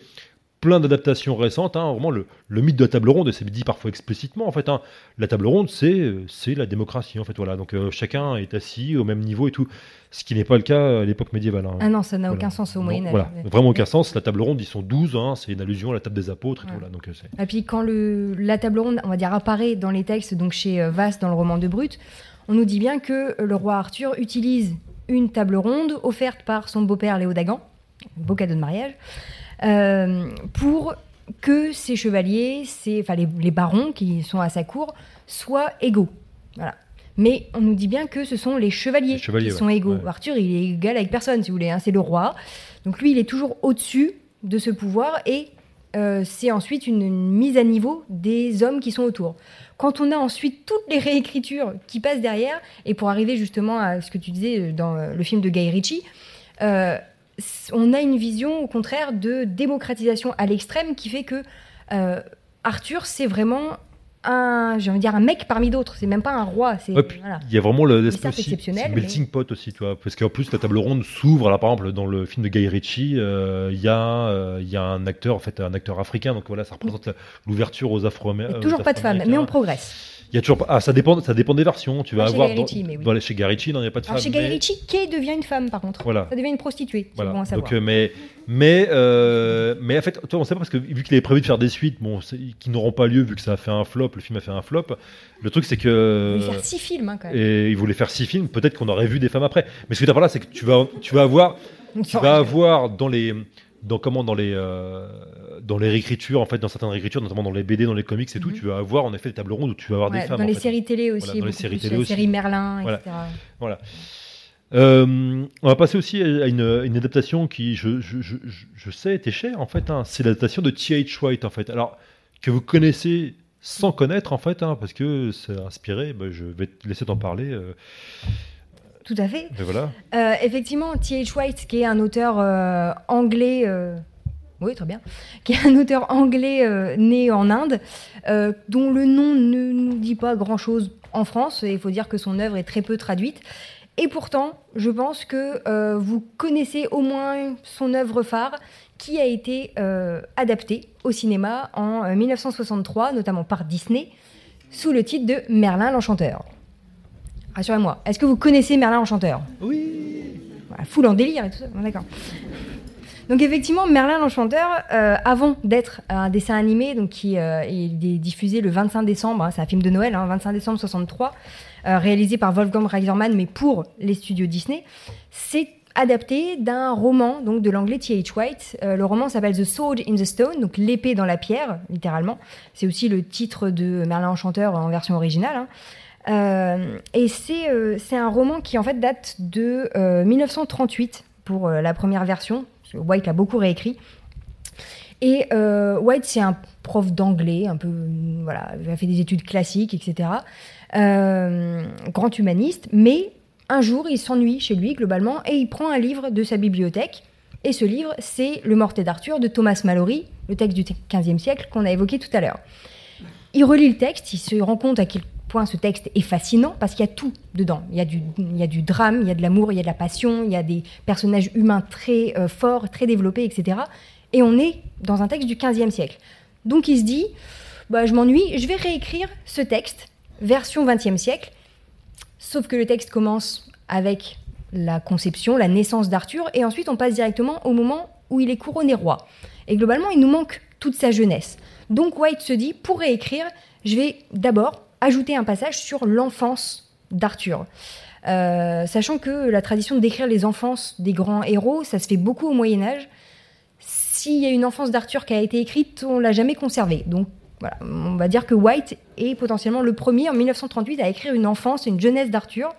plein d'adaptations récentes, hein, vraiment le, le mythe de la table ronde, et c'est dit parfois explicitement, en fait, hein, la table ronde, c'est c'est la démocratie, en fait, voilà. Donc euh, chacun est assis au même niveau et tout, ce qui n'est pas le cas à l'époque médiévale. hein. Ah non, ça n'a Voilà. aucun sens au Moyen-Âge. Voilà, vraiment aucun sens. La table ronde, ils sont 12, hein, c'est une allusion à la table des apôtres et tout, Ouais. voilà. Donc, euh, c'est- Et puis quand le, la table ronde, on va dire, apparaît dans les textes, donc chez euh, Vasse dans le roman de Brut, on nous dit bien que le roi Arthur utilise une table ronde offerte par son beau-père Léo Dagan, beau cadeau de mariage, euh, pour que ses chevaliers, ses, enfin les, les barons qui sont à sa cour, soient égaux. Voilà. Mais on nous dit bien que ce sont les chevaliers, Les chevaliers, qui ouais. sont égaux. Ouais. Arthur, il est égal avec personne, si vous voulez. hein, c'est le roi. Donc lui, il est toujours au-dessus de ce pouvoir et euh, c'est ensuite une, une mise à niveau des hommes qui sont autour. Quand on a ensuite toutes les réécritures qui passent derrière, et pour arriver justement à ce que tu disais euh, dans euh, le film de Guy Ritchie, euh, on a une vision au contraire de démocratisation à l'extrême qui fait que Arthur, c'est vraiment un, j'ai envie de dire un mec parmi d'autres. C'est même pas un roi. C'est Ouais, puis, voilà. Il y a vraiment le l'aspect certes aussi, exceptionnel, melting pot aussi, tu vois, parce qu'en plus la table ronde s'ouvre. Alors par exemple dans le film de Guy Ritchie, euh, il y a euh, y a un acteur en fait un acteur africain, donc voilà ça représente l'ouverture aux afro Et toujours pas de femmes, mais on progresse. Il y a toujours pas. Ah ça dépend ça dépend des versions. Tu vas Pas chez dans- mais oui. voilà, chez Guy Ritchie non il n'y a pas de Alors femmes. chez Guy mais- Ritchie, Kay devient une femme par contre. Voilà. Ça devient une prostituée. Voilà. bon à savoir. Donc, euh, mais, mais, euh, mais en fait, toi, on sait pas parce que vu qu'il avait prévu de faire des suites, bon, qui n'auront pas lieu vu que ça a fait un flop, le film a fait un flop. Le truc, c'est que Il voulait faire six films hein, quand même. et il voulait faire six films. Peut-être qu'on aurait vu des femmes après. Mais ce que tu as par là, c'est que tu vas, tu vas avoir, tu vas avoir dans les, dans comment, dans les, euh, dans les réécritures, en fait, dans certaines réécritures, notamment dans les BD, dans les comics et tout, Mhm. tu vas avoir en effet des tables rondes où tu vas avoir Ouais, des femmes. dans les fait. séries télé aussi, Voilà, dans les séries plus, télé la aussi. série Merlin, Voilà. etc. Voilà. Euh, on va passer aussi à une, une adaptation qui, je, je, je, je- je sais, était chère en fait. hein. C'est l'adaptation de T.H. White en fait. Alors que vous connaissez sans connaître en fait, hein, parce que c'est inspiré. bah, je vais te laisser t'en parler. euh, Tout à fait. mais voilà. Euh, effectivement, T.H. White, qui est un auteur euh, anglais, oui, très bien, (laughs) qui est un auteur anglais euh, né en Inde, euh, dont le nom ne nous dit pas grand-chose en France, et il faut dire que son œuvre est très peu traduite. Et pourtant, je pense que euh, vous connaissez au moins son œuvre phare, qui a été euh, adaptée au cinéma en euh, 1963, notamment par Disney, sous le titre de Merlin l'Enchanteur. Rassurez-moi, est-ce que vous connaissez Merlin l'Enchanteur? Oui. voilà, full en délire et tout ça. Bon, D'accord. Donc effectivement, Merlin l'Enchanteur, euh, avant d'être un dessin animé, donc qui euh, est diffusé le 25 décembre, hein, c'est un film de Noël, hein, 25 décembre 63, euh, réalisé par Wolfgang Reiserman, mais pour les studios Disney, c'est adapté d'un roman donc de l'anglais T.H. White. Euh, le roman s'appelle The Sword in the Stone, donc l'épée dans la pierre, littéralement. C'est aussi le titre de Merlin Enchanteur en version originale. hein. Euh, et c'est euh, un roman qui en fait date de euh, 1938 pour euh, la première version. White l'a beaucoup réécrit. Et euh, White, c'est un prof d'anglais, un peu, voilà, il a fait des études classiques, etc. Euh, grand humaniste, mais un jour, il s'ennuie chez lui globalement et il prend un livre de sa bibliothèque. Et ce livre, c'est Le Mortet d'Arthur de Thomas Mallory, le texte du XVe siècle qu'on a évoqué tout à l'heure. Il relit le texte, il se rend compte à quel point ce texte est fascinant parce qu'il y a tout dedans. Il y a du, il y a du drame, il y a de l'amour, il y a de la passion, il y a des personnages humains très euh, forts, très développés, etc. Et on est dans un texte du XVe siècle. Donc il se dit, bah, je m'ennuie, je vais réécrire ce texte, version XXe siècle. Sauf que le texte commence avec la conception, la naissance d'Arthur, et ensuite on passe directement au moment où il est couronné roi. Et globalement, il nous manque toute sa jeunesse. Donc White se dit, pour réécrire, je vais d'abord ajouter un passage sur l'enfance d'Arthur. Euh, sachant que la tradition décrire les enfances des grands héros, ça se fait beaucoup au Moyen Âge. S'il y a une enfance d'Arthur qui a été écrite, on l'a jamais conservée. Donc on va dire que White est potentiellement le premier en 1938 à écrire une enfance, une jeunesse d'Arthur,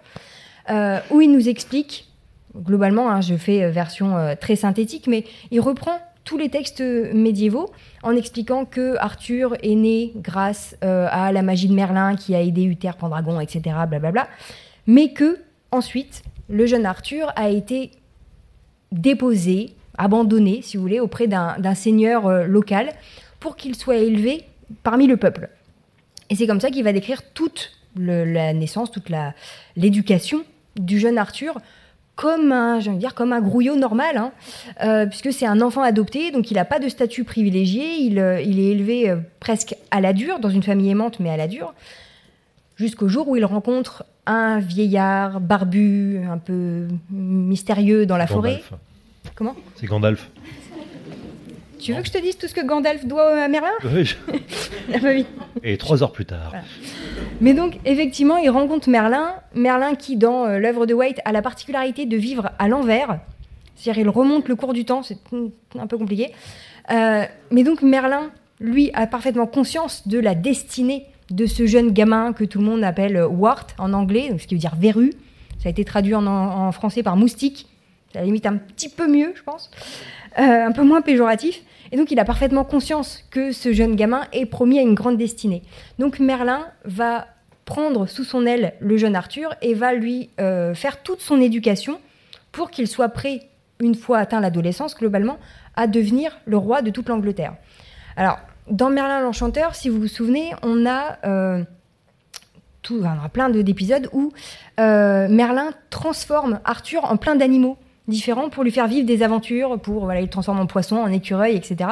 euh, où il nous explique, globalement, hein, je fais euh, version euh, très synthétique, mais il reprend tous les textes médiévaux en expliquant que Arthur est né grâce à la magie de Merlin qui a aidé Uther Pendragon, etc., blablabla, mais que ensuite le jeune Arthur a été déposé, abandonné, si vous voulez, auprès d'un seigneur euh, local pour qu'il soit élevé parmi le peuple. Et c'est comme ça qu'il va décrire toute le- la naissance, toute l'éducation du jeune Arthur comme un, envie de dire, comme un grouillot normal, hein, euh, puisque c'est un enfant adopté, donc il n'a pas de statut privilégié, il, euh, il est élevé presque à la dure, dans une famille aimante, mais à la dure, jusqu'au jour où il rencontre un vieillard barbu, un peu mystérieux dans la forêt. Comment C'est Gandalf. Tu veux que je te dise tout ce que Gandalf doit à Merlin Oui, je- (laughs) Ah bah oui. Et trois heures plus tard. Mais donc, effectivement, il rencontre Merlin. Merlin qui, dans euh, l'œuvre de White, a la particularité de vivre à l'envers. C'est-à-dire, il remonte le cours du temps, c'est un peu compliqué. Euh, mais donc, Merlin, lui, a parfaitement conscience de la destinée de ce jeune gamin que tout le monde appelle euh, Wart en anglais, ce qui veut dire verru. Ça a été traduit en, en français par moustique. À la limite un petit peu mieux, je pense. Euh, un peu moins péjoratif. Et donc il a parfaitement conscience que ce jeune gamin est promis à une grande destinée. Donc Merlin va prendre sous son aile le jeune Arthur et va lui euh, faire toute son éducation pour qu'il soit prêt, une fois atteint l'adolescence globalement, à devenir le roi de toute l'Angleterre. Alors, dans Merlin l'Enchanteur, si vous vous souvenez, on a, euh, tout, plein de- d'épisodes où Merlin transforme Arthur en plein d'animaux différents pour lui faire vivre des aventures, pour voilà, il le transforme en poisson, en écureuil, etc.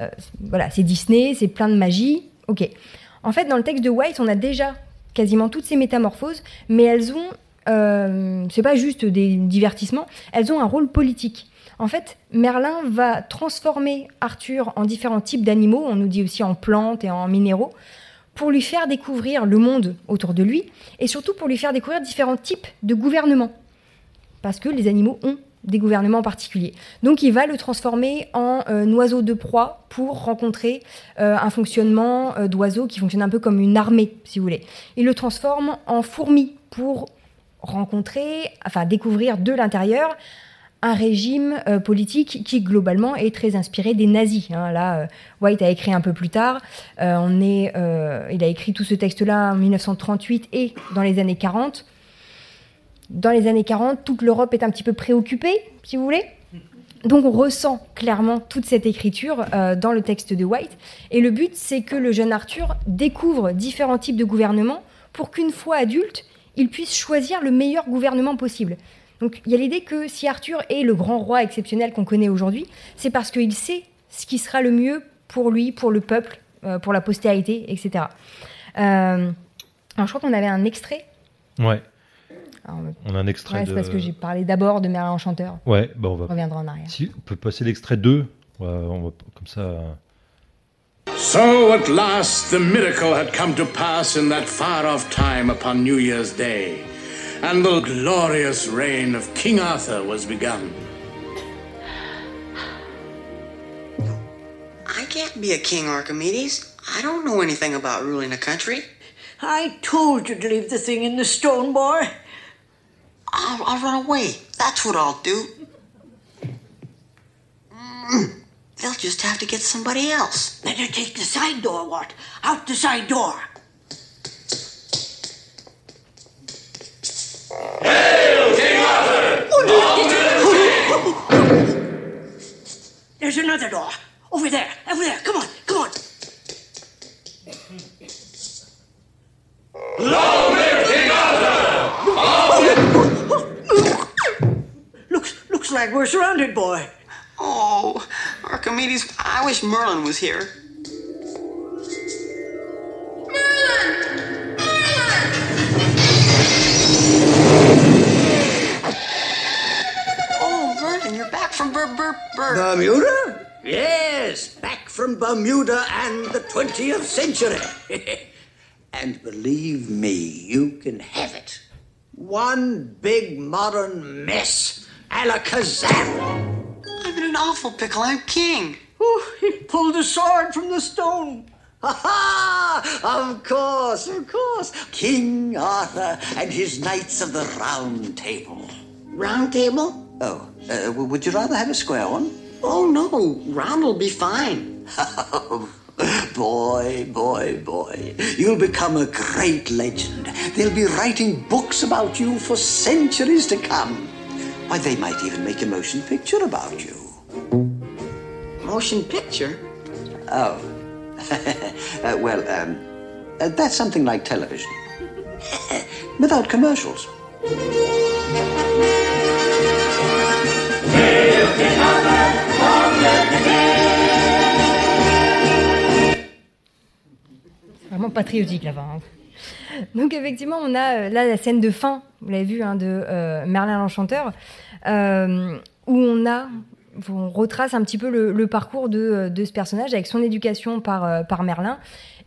Euh, voilà, c'est Disney, c'est plein de magie. Ok. En fait, dans le texte de White, on a déjà quasiment toutes ces métamorphoses, mais elles ont, euh, c'est pas juste des divertissements, elles ont un rôle politique. En fait, Merlin va transformer Arthur en différents types d'animaux, on nous dit aussi en plantes et en minéraux, pour lui faire découvrir le monde autour de lui, et surtout pour lui faire découvrir différents types de gouvernements. Parce que les animaux ont des gouvernements particuliers. Donc il va le transformer en euh, oiseau de proie pour rencontrer euh, un fonctionnement euh, d'oiseau qui fonctionne un peu comme une armée, si vous voulez. Il le transforme en fourmi pour rencontrer, enfin découvrir de l'intérieur un régime politique qui globalement est très inspiré des nazis. hein. Là, White a écrit un peu plus tard. On est, il a écrit tout ce texte-là en 1938 et dans les années 40. Dans les années 40, toute l'Europe est un petit peu préoccupée, si vous voulez. Donc on ressent clairement toute cette écriture euh, dans le texte de White. Et le but, c'est que le jeune Arthur découvre différents types de gouvernements pour qu'une fois adulte, il puisse choisir le meilleur gouvernement possible. Donc il y a l'idée que si Arthur est le grand roi exceptionnel qu'on connaît aujourd'hui, c'est parce qu'il sait ce qui sera le mieux pour lui, pour le peuple, euh, pour la postérité, etc. Euh, alors je crois qu'on avait un extrait. Ouais, Alors, on a un extrait ouais, de. c'est parce que j'ai parlé d'abord de Merlin Enchanteur. Ouais, bah on On va. reviendra en arrière. Si, on peut passer l'extrait 2. Ouais, on va comme ça. So at last the miracle had come to pass in that far off time upon New Year's Day, and the glorious reign of King Arthur was begun. I can't be a king, Archimedes. I don't know anything about ruling a country. I told you to leave the thing in the stone, boy. I'll, I'll run away. That's what I'll do. Mm, They'll just have to get somebody else. Better take the side door, what? Out the side door. Hey, King Arthur! There's another door. Over there. Over there. Come on. Come on. Looks looks like we're surrounded, boy. Oh, Archimedes, I wish Merlin was here. merlin Oh, Merlin, you're back from Bur Bur Bur. Bermuda? Yes, back from Bermuda and the 20th century. (laughs) and believe me, you can have it. One big modern mess. Alakazam. I'm in an awful pickle. I'm king. Oh, he pulled a sword from the stone. Ha ha! Of course, of course. King Arthur and his Knights of the Round Table. Round table? Oh, uh, would you rather have a square one? Oh no, round will be fine. (laughs) boy, boy, boy. You'll become a great legend. They'll be writing books about you for centuries to come. Why, they might even make a motion picture about you. Motion picture? Oh. (laughs) uh, well, um, uh, that's something like television. (laughs) Without commercials. Vraiment patriotique là-bas. hein. (laughs) Donc effectivement, on a euh, là la scène de fin, vous l'avez vu, hein, de euh, Merlin l'Enchanteur, euh, où on a, on retrace un petit peu le, parcours de, de ce personnage avec son éducation par, par Merlin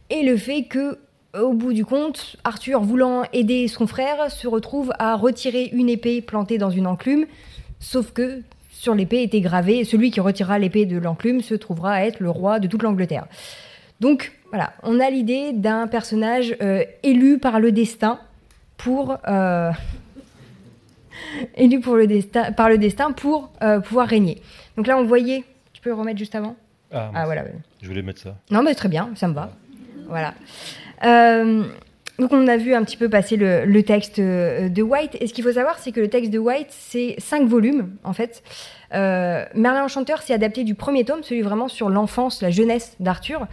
et le fait que au bout du compte, Arthur, voulant aider son frère, se retrouve à retirer une épée plantée dans une enclume, sauf que sur l'épée était gravé celui qui retirera l'épée de l'enclume se trouvera à être le roi de toute l'Angleterre. Donc voilà, on a l'idée d'un personnage euh, élu par le destin pour euh, (laughs) élu pour le destin, par le destin pour euh, pouvoir régner. Donc là, on voyait. Tu peux le remettre juste avant? Ah, Ah voilà. Je voulais mettre ça. Non, mais très bien, ça me va. Voilà. Donc on a vu un petit peu passer le, le texte de White. Et ce qu'il faut savoir, c'est que le texte de White, c'est cinq volumes, en fait. Merlin l'Enchanteur s'est adapté du premier tome, celui vraiment sur l'enfance, la jeunesse d'Arthur.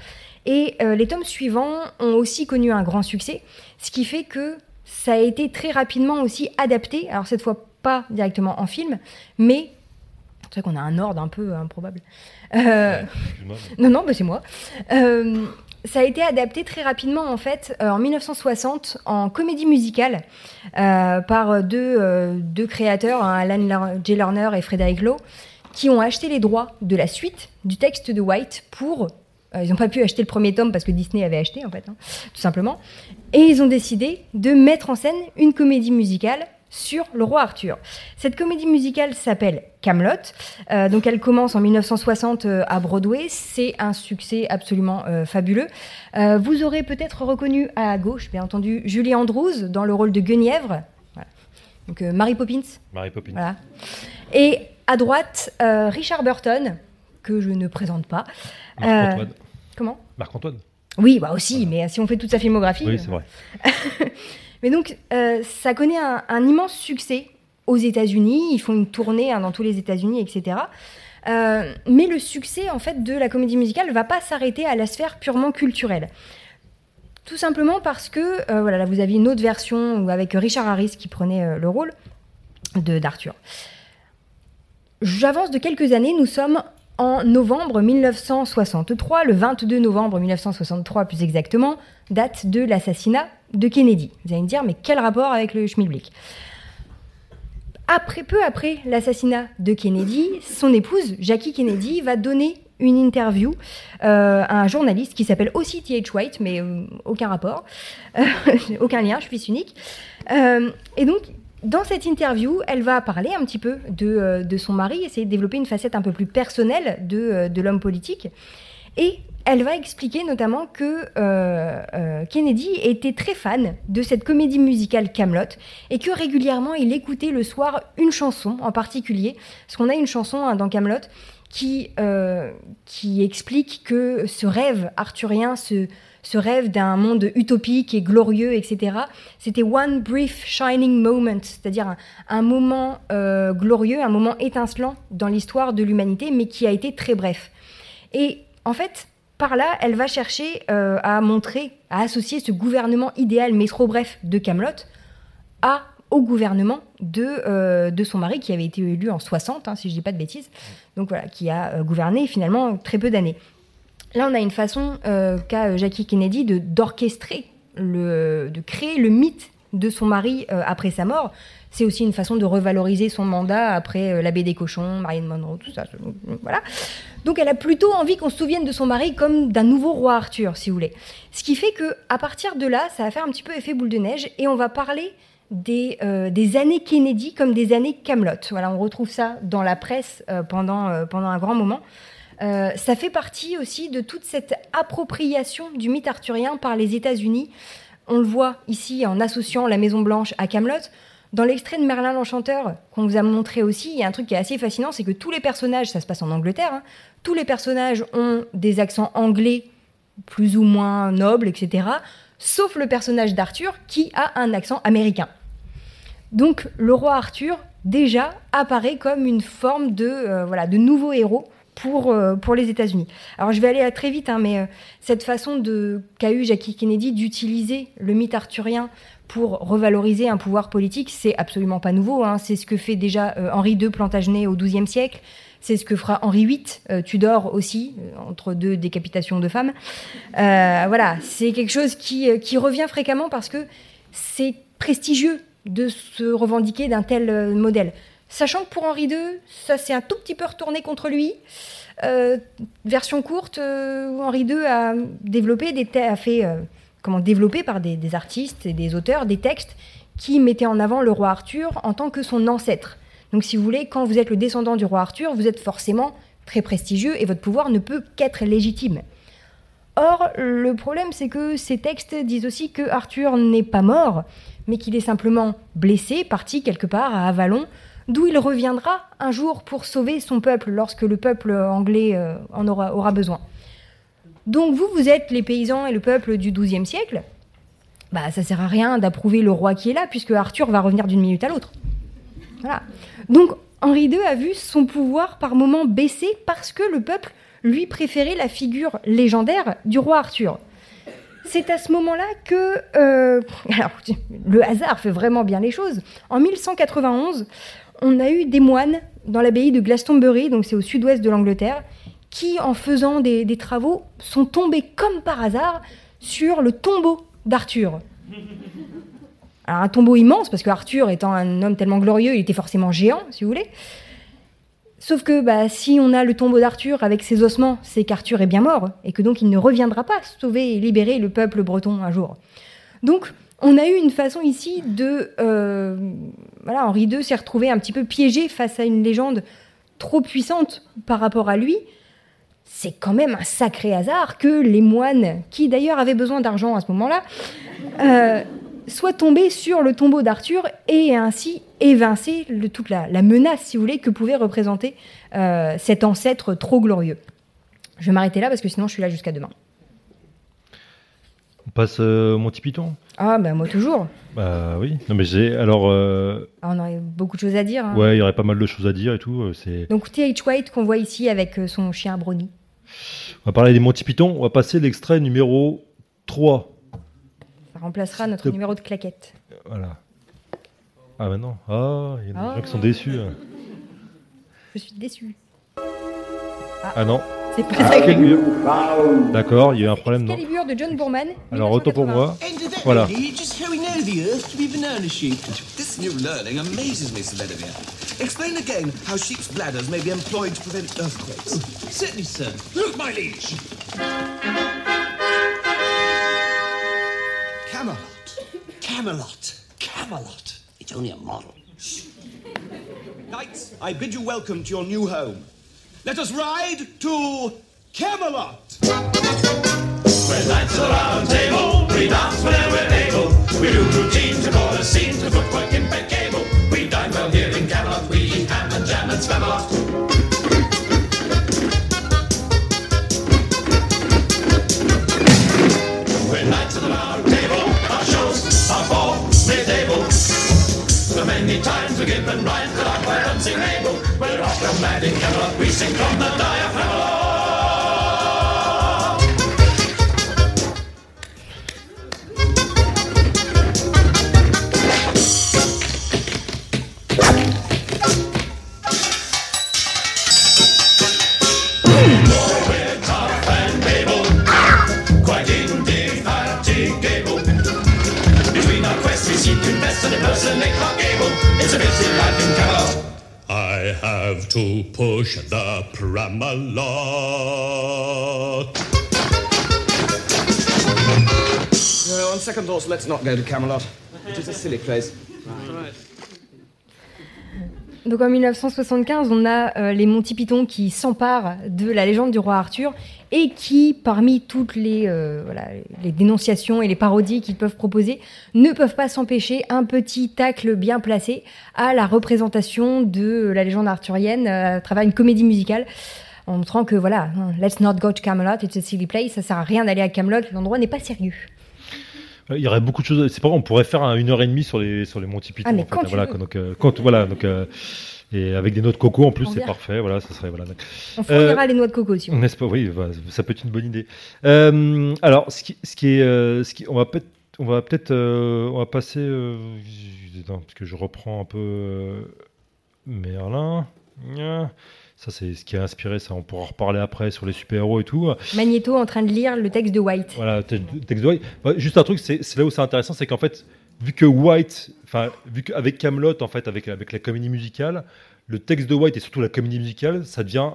Et euh, les tomes suivants ont aussi connu un grand succès, ce qui fait que ça a été très rapidement aussi adapté. Alors cette fois pas directement en film, mais c'est vrai qu'on a un ordre un peu improbable. Euh, non, non, bah, c'est moi. Euh, ça a été adapté très rapidement en fait en 1960 en comédie musicale euh, par deux, deux créateurs, hein, Alan J. Lerner et Frédéric Lowe, qui ont acheté les droits de la suite du texte de White pour. Euh, ils n'ont pas pu acheter le premier tome parce que Disney avait acheté en fait, hein, tout simplement. Et ils ont décidé de mettre en scène une comédie musicale sur le roi Arthur. Cette comédie musicale s'appelle Camelot. Euh, donc elle commence en 1960 euh, à Broadway. C'est un succès absolument euh, fabuleux. Vous aurez peut-être reconnu à gauche, bien entendu, Julie Andrews dans le rôle de Guenièvre. Voilà. Donc Mary Poppins. Mary Poppins. Voilà. Et à droite, Richard Burton, que je ne présente pas. Euh, Marc-Antoine. comment? Marc-Antoine. Oui, bah aussi, mais si on fait toute sa filmographie. Oui, c'est vrai. (laughs) Mais donc, euh, ça connaît un, un immense succès aux États-Unis. Ils font une tournée hein, dans tous les États-Unis, etc. Euh, mais le succès, en fait, de la comédie musicale va pas s'arrêter à la sphère purement culturelle. Tout simplement parce que, euh, voilà, là, vous aviez une autre version avec Richard Harris qui prenait euh, le rôle de d'Arthur. J'avance de quelques années, nous sommes en novembre 1963, le 22 novembre 1963 plus exactement, date de l'assassinat de Kennedy. Vous allez me dire, mais quel rapport avec le schmilblick? Après, peu après l'assassinat de Kennedy, son épouse, Jackie Kennedy, va donner une interview euh, à un journaliste qui s'appelle aussi T.H. White, mais euh, aucun rapport, (laughs) aucun lien, je suis unique. Euh, et donc, dans cette interview, elle va parler un petit peu de, euh, de son mari, essayer de développer une facette un peu plus personnelle de, euh, de l'homme politique. Et elle va expliquer notamment que euh, Kennedy était très fan de cette comédie musicale Camelot et que régulièrement il écoutait le soir une chanson en particulier. Parce qu'on a une chanson hein, dans Camelot qui, qui explique que ce rêve arthurien, ce, ce rêve d'un monde utopique et glorieux, etc., c'était One Brief Shining Moment, c'est-à-dire un, moment euh, glorieux, un moment étincelant dans l'histoire de l'humanité, mais qui a été très bref. Et en fait, par là, elle va chercher euh, à montrer, à associer ce gouvernement idéal, mais trop bref, de Camelot, à au gouvernement de, euh, de son mari, qui avait été élu en 60, hein, si je dis pas de bêtises. Donc voilà, qui a gouverné finalement très peu d'années. Là, on a une façon euh, qu'a Jackie Kennedy de d'orchestrer, le, de créer le mythe de son mari euh, après sa mort. C'est aussi une façon de revaloriser son mandat après euh, la baie des cochons, Marilyn Monroe, tout ça. Voilà. Donc elle a plutôt envie qu'on se souvienne de son mari comme d'un nouveau roi Arthur, si vous voulez. Ce qui fait que à partir de là, ça va faire un petit peu effet boule de neige et on va parler des, euh, des années Kennedy comme des années Camelot. Voilà, on retrouve ça dans la presse euh, pendant, euh, pendant un grand moment. Euh, ça fait partie aussi de toute cette appropriation du mythe arthurien par les États-Unis. On le voit ici en associant la Maison Blanche à Camelot. Dans l'extrait de Merlin l'Enchanteur qu'on vous a montré aussi, il y a un truc qui est assez fascinant, c'est que tous les personnages, ça se passe en Angleterre, hein, tous les personnages ont des accents anglais plus ou moins nobles, etc. Sauf le personnage d'Arthur qui a un accent américain. Donc le roi Arthur déjà apparaît comme une forme de euh, voilà de nouveau héros pour, euh, pour les États-Unis. Alors je vais aller très vite, hein, mais euh, cette façon de qu'a eu Jackie Kennedy d'utiliser le mythe arthurien pour revaloriser un pouvoir politique, c'est absolument pas nouveau. hein. C'est ce que fait déjà euh, Henri II Plantagenet au XIIe siècle. C'est ce que fera Henri VIII, Tudor aussi, entre deux décapitations de femmes. Voilà, c'est quelque chose qui, revient fréquemment parce que c'est prestigieux de se revendiquer d'un tel modèle. Sachant que pour Henri II, ça s'est un tout petit peu retourné contre lui. Euh, version courte, euh, Henri II a développé des a fait euh, comment développer par des, des artistes et des auteurs des textes qui mettaient en avant le roi Arthur en tant que son ancêtre. Donc si vous voulez, quand vous êtes le descendant du roi Arthur, vous êtes forcément très prestigieux et votre pouvoir ne peut qu'être légitime. Or, le problème, c'est que ces textes disent aussi que Arthur n'est pas mort, mais qu'il est simplement blessé, parti quelque part à Avalon, d'où il reviendra un jour pour sauver son peuple lorsque le peuple anglais euh, en aura, besoin. Donc vous, vous êtes les paysans et le peuple du XIIe siècle. Bah, ça sert à rien d'approuver le roi qui est là, puisque Arthur va revenir d'une minute à l'autre. Voilà. Donc Henri II a vu son pouvoir par moments baisser parce que le peuple lui préférait la figure légendaire du roi Arthur. C'est à ce moment-là que euh, (laughs) alors, le hasard fait vraiment bien les choses. En 1191, on a eu des moines dans l'abbaye de Glastonbury, donc c'est au sud-ouest de l'Angleterre, qui, en faisant des, travaux, sont tombés comme par hasard sur le tombeau d'Arthur. Alors, un tombeau immense, parce que Arthur étant un homme tellement glorieux, il était forcément géant, si vous voulez. Sauf que bah, si on a le tombeau d'Arthur avec ses ossements, c'est qu'Arthur est bien mort, et que donc il ne reviendra pas sauver et libérer le peuple breton un jour. Donc, on a eu une façon ici de... euh, voilà, Henri II s'est retrouvé un petit peu piégé face à une légende trop puissante par rapport à lui. C'est quand même un sacré hasard que les moines, qui d'ailleurs avaient besoin d'argent à ce moment-là, euh, soient tombés sur le tombeau d'Arthur et ainsi évincé le- toute la, la menace, si vous voulez, que pouvait représenter euh, cet ancêtre trop glorieux. Je vais m'arrêter là parce que sinon je suis là jusqu'à demain. On passe euh, au Monty Python Ah, bah moi toujours. Bah oui. Non, mais j'ai. Alors, euh, Ah, on aurait beaucoup de choses à dire. hein. ouais, il y aurait pas mal de choses à dire et tout. euh, C'est. Donc T.H. White qu'on voit ici avec euh, son chien Brownie. On va parler des Monty Python. On va passer l'extrait numéro 3. Ça remplacera notre Stop. numéro de claquette. Voilà. Ah, maintenant. Ah, il y a des Ah. gens qui sont déçus. hein. Je suis déçue. Ah non. C'est pas Ah, ça. Excalibur. D'accord, il y a eu un problème, non Excalibur de John Boorman. Alors, autant pour moi. 1980. Voilà. Explain again how sheep's bladders may be employed to prevent earthquakes. Certainly, sir. Look, my liege. Camelot. Camelot. Camelot. It's only a model. Knights, I bid you welcome to your new home. Let us ride to Camelot. We're knights of the round table, we dance whenever we're able. We do routines and all the scenes, the footwork impeccable. We dine well here in Camelot, we eat ham and jam and spamalot. Many times we give and rhymes that are quite unsingable. We're off and mad in Camelot, we sing from the diaphragm. We're tough and It's a busy life in Camelot. I have to push the Pramalot. No, on second thoughts, let's not go to Camelot. It is a silly place. Donc en 1975, on a euh, les Monty Python qui s'emparent de la légende du roi Arthur et qui, parmi toutes les, euh, voilà, les dénonciations et les parodies qu'ils peuvent proposer, ne peuvent pas s'empêcher un petit tacle bien placé à la représentation de la légende arthurienne euh, à travers une comédie musicale. En montrant que voilà, let's not go to Camelot, it's a silly place, ça sert à rien d'aller à Camelot, l'endroit n'est pas sérieux. Euh, Il y aurait beaucoup de choses. C'est pas grave, on pourrait faire un- une heure et demie sur les sur les Monty Python. Ah, mais en fait. quand tu voilà, veux. donc euh, quand voilà donc euh, et avec des noix de coco en plus, c'est parfait. Voilà, ça serait voilà. On fournira les noix de coco aussi. N'est-ce pas? Oui, voilà, ça peut être une bonne idée. Euh, alors, ce qui, ce qui est, euh, ce qui, on va peut-être, on va peut-être, euh, on va passer, euh, non, parce que je reprends un peu euh, Merlin. Ça, c'est ce qui a inspiré ça. On pourra en reparler après sur les super-héros et tout. Magneto en train de lire le texte de White. Voilà, te- texte de White. Ouais, juste un truc, c'est là où c'est intéressant, c'est qu'en fait, vu que White, enfin, vu qu'avec Camelot, en fait, avec, avec la comédie musicale, le texte de White et surtout la comédie musicale, ça devient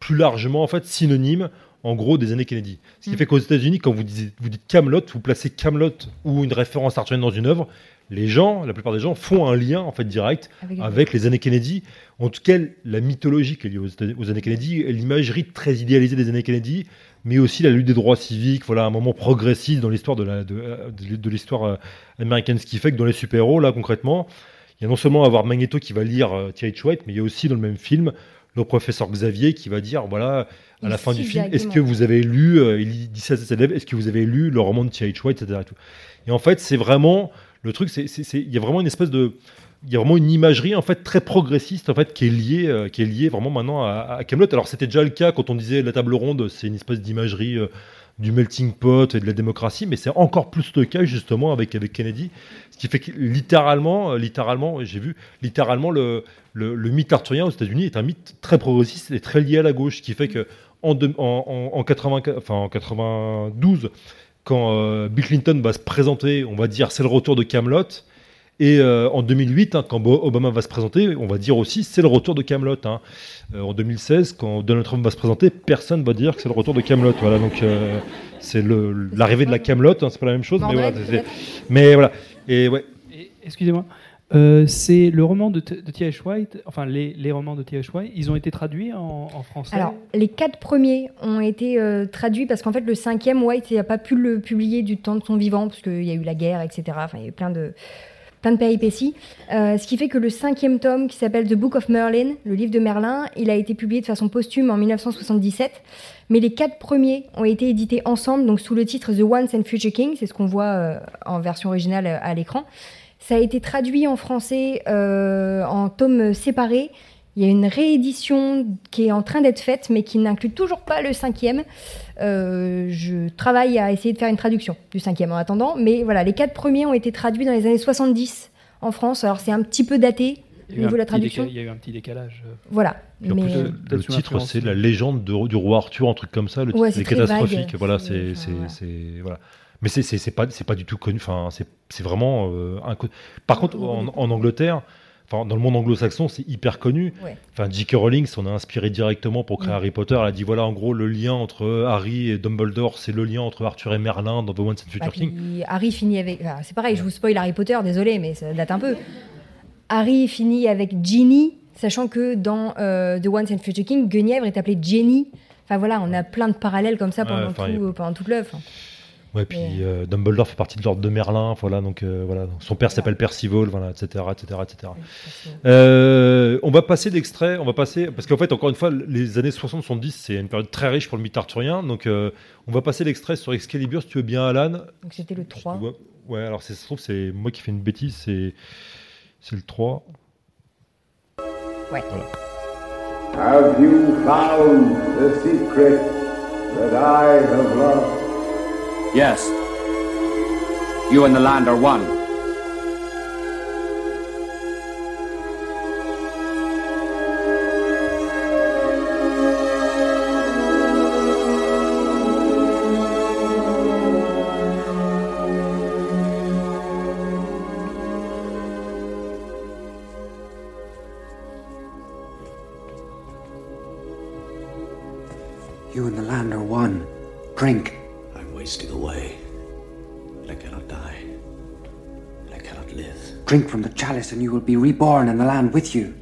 plus largement, en fait, synonyme, en gros, des années Kennedy. Ce qui Mm. fait qu'aux États-Unis, quand vous dites, vous dites Camelot, vous placez Camelot ou une référence arthurienne dans une œuvre, les gens, la plupart des gens, font un lien en fait direct Avec avec, le- les années Kennedy. En tout cas, la mythologie qui est liée aux, années Kennedy, l'imagerie très idéalisée des années Kennedy, mais aussi la lutte des droits civiques. Voilà, un moment progressiste dans l'histoire de la- de, de- de l'histoire euh, américaine, ce qui fait que dans les super-héros, là concrètement, il y a non seulement avoir Magneto qui va lire euh, T.H. White, mais il y a aussi dans le même film le professeur Xavier qui va dire voilà à la fin du film est-ce que vous avez lu euh, il dit ça à ses élèves est-ce que vous avez lu le roman de T.H. White etc et, tout. et en fait c'est vraiment le truc c'est- il y a vraiment une espèce de il y a vraiment une imagerie en fait très progressiste en fait qui est liée euh, qui est liée vraiment maintenant à, à Camelot. Alors c'était déjà le cas quand on disait la table ronde c'est une espèce d'imagerie euh, du melting pot et de la démocratie mais c'est encore plus le cas justement avec avec Kennedy. Ce qui fait que littéralement euh, littéralement j'ai vu littéralement le, le, mythe arthurien aux États-Unis est un mythe très progressiste et très lié à la gauche ce qui fait que en, deux- en, en, en 80 enfin, en 92 quand Bill Clinton va se présenter on va dire c'est le retour de Camelot et euh, en 2008, hein, quand Obama va se présenter, on va dire aussi c'est le retour de Camelot. hein. Euh, en 2016, quand Donald Trump va se présenter, personne va dire que c'est le retour de Camelot. Voilà, donc euh, c'est l'arrivée de la Camelot. hein, c'est pas la même chose, mais voilà. Mais. Et ouais. Excusez-moi. Euh, c'est le roman de, T.H. White, enfin les, les romans de T.H. White, ils ont été traduits en, en français? Alors, les quatre premiers ont été euh, traduits parce qu'en fait, le cinquième, White n'a pas pu le publier du temps de son vivant, parce qu'il y a eu la guerre, etc. Enfin, il y a eu plein de, plein de péripéties. Euh, ce qui fait que le cinquième tome, qui s'appelle The Book of Merlin, le livre de Merlin, il a été publié de façon posthume en 1977. Mais les quatre premiers ont été édités ensemble, donc sous le titre The Once and Future King, c'est ce qu'on voit euh, en version originale euh, à l'écran. Ça a été traduit en français en tomes séparés. Il y a une réédition qui est en train d'être faite, mais qui n'inclut toujours pas le cinquième. Euh, je travaille à essayer de faire une traduction du cinquième en attendant. Mais voilà, les quatre premiers ont été traduits dans les années 70 en France. Alors c'est un petit peu daté au un niveau de la traduction. Il y a eu un petit décalage. euh. Voilà. Mais, plus, euh, le- titre, c'est la légende de- du roi Arthur, un truc comme ça. Le Ouais, titre c'est catastrophique. vague. Voilà, C'est-. Mais c'est, pas, pas du tout connu. Enfin, c'est, vraiment euh, inconnu. Par contre, en, en Angleterre, enfin, dans le monde anglo-saxon, c'est hyper connu. Ouais. Enfin, J.K. Rowling s'en a inspiré directement pour créer Mm. Harry Potter. Elle a dit voilà, en gros, le lien entre Harry et Dumbledore, c'est le lien entre Arthur et Merlin dans The Once and Future Bah, King. puis Harry finit avec. enfin, c'est pareil, je vous spoil Harry Potter, désolé, mais ça date un peu. Harry finit avec Ginny, sachant que dans euh, The Once and Future King, Guenièvre est appelée Jenny. Enfin voilà, on a plein de parallèles comme ça pendant, tout- a- pendant toute l'œuvre. Ouais, puis euh, Dumbledore fait partie de l'ordre de Merlin, voilà, donc euh, voilà, son père s'appelle Percival, voilà, etc., etc., etc. Euh, on va passer d'extrait, on va passer, parce qu'en fait, encore une fois, les années 60-70, c'est une période très riche pour le mythe arthurien, donc euh, on va passer l'extrait sur Excalibur, si tu veux bien, Alan. Donc c'était le 3. Tu vois- Ouais, alors c'est- ça se trouve, c'est moi qui fais une bêtise, c'est c'est le 3. Ouais. Voilà. Have you found the secret that I have lost? Yes. You and the land are one. And you will be reborn in the land with you.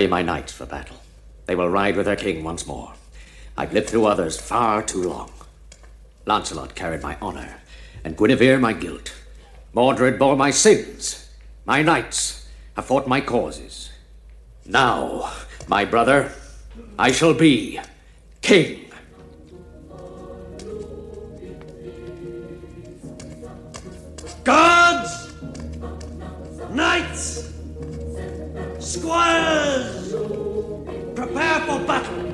Ready my knights for battle. They will ride with their king once more. I've lived through others far too long. Lancelot carried my honor, and Guinevere my guilt. Mordred bore my sins. My knights have fought my causes. Now, my brother, I shall be king. Guards! Squires! Prepare for battle!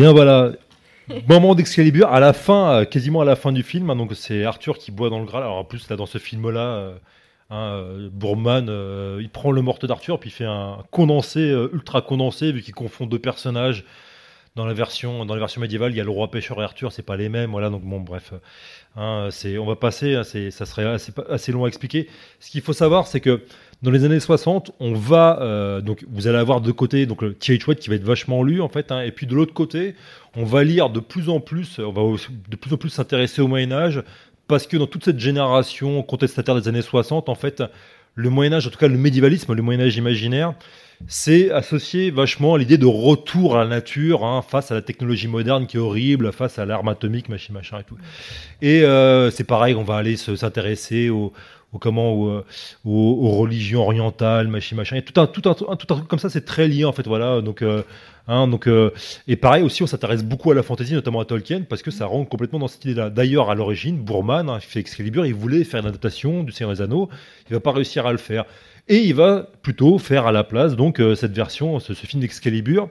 Bien voilà, moment d'Excalibur à la fin, euh, quasiment à la fin du film. hein, donc c'est Arthur qui boit dans le Graal. Alors en plus là dans ce film-là, euh, hein, euh, Boorman, euh, il prend le morte d'Arthur puis il fait un condensé ultra condensé vu qu'il confond deux personnages. Dans la version, dans médiévale, il y a le roi pêcheur et Arthur, c'est pas les mêmes, voilà. Donc bon, bref, hein, c'est, on va passer, ça serait assez long à expliquer. Ce qu'il faut savoir, c'est que dans les années 60, on va, euh, donc vous allez avoir de côté donc le T.H. White qui va être vachement lu en fait, hein, et puis de l'autre côté, on va lire de plus en plus, on va de plus en plus s'intéresser au Moyen Âge, parce que dans toute cette génération contestataire des années 60, en fait, le Moyen Âge, en tout cas le médiévalisme, le Moyen Âge imaginaire, c'est associé vachement à l'idée de retour à la nature hein, face à la technologie moderne qui est horrible, face à l'arme atomique, machin, machin et tout. Et euh, c'est pareil, on va aller se- s'intéresser au, au comment euh, aux, aux religions orientales, machin, machin. Tout un, tout truc comme ça, c'est très lié en fait. Voilà. Donc, euh, hein, donc euh, et pareil aussi, on s'intéresse beaucoup à la fantasy, notamment à Tolkien, parce que ça rentre complètement dans cette idée-là. D'ailleurs, à l'origine, Boorman, hein, fait Excalibur, il voulait faire une adaptation du Seigneur des Anneaux. Il va pas réussir à le faire. Et il va plutôt faire à la place donc cette version, ce, ce film d'Excalibur.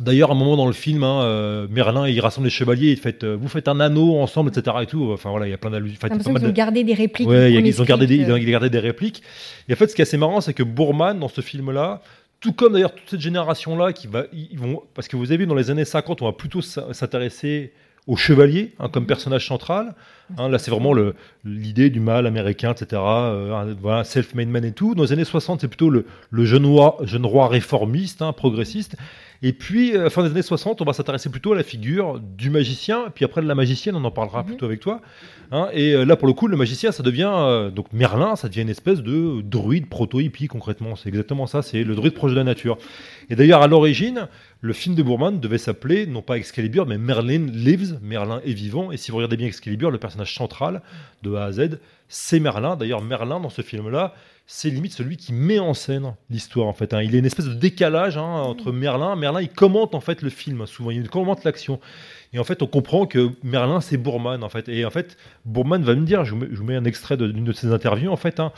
Euh, D'ailleurs, à un moment dans le film, hein, euh, Merlin il rassemble les chevaliers, il fait, euh, vous faites un anneau ensemble, etc. Et tout. Enfin voilà, il y a plein d'allusions. Enfin, qu'ils ont de- gardé des répliques. Ouais, il a- ils ont gardé des, script, ils ont euh. gardé des répliques. Et en fait, ce qui est assez marrant, c'est que Boorman, dans ce film-là, tout comme d'ailleurs toute cette génération-là, qui va, ils vont, parce que vous avez vu dans les années 50, on va plutôt s'intéresser aux chevaliers hein, comme personnage central. Hein, là, c'est vraiment l'idée du mal américain, etc. euh, voilà, self-made man et tout. Dans les années 60, c'est plutôt le, le jeune, roi, jeune roi réformiste, hein, progressiste. Et puis, euh, fin des années 60, on va s'intéresser plutôt à la figure du magicien. Puis après, de la magicienne, on en parlera plutôt avec toi. Hein, et euh, là, pour le coup, le magicien, ça devient. euh, donc, Merlin, ça devient une espèce de druide proto-hippie, concrètement. C'est exactement ça. C'est le druide proche de la nature. Et d'ailleurs, à l'origine, le film de Boorman devait s'appeler, non pas Excalibur, mais Merlin Lives. Merlin est vivant. Et si vous regardez bien Excalibur, le personnage central de A à Z, c'est Merlin. D'ailleurs, Merlin, dans ce film-là, c'est limite celui qui met en scène l'histoire en fait. hein. Il y a une espèce de décalage hein, entre Merlin. Merlin, il commente en fait le film souvent. Il commente l'action. Et en fait, on comprend que Merlin, c'est Boorman en fait. Et en fait, Boorman va me dire, je vous mets, je vous mets un extrait d'une de ses interviews en fait. hein.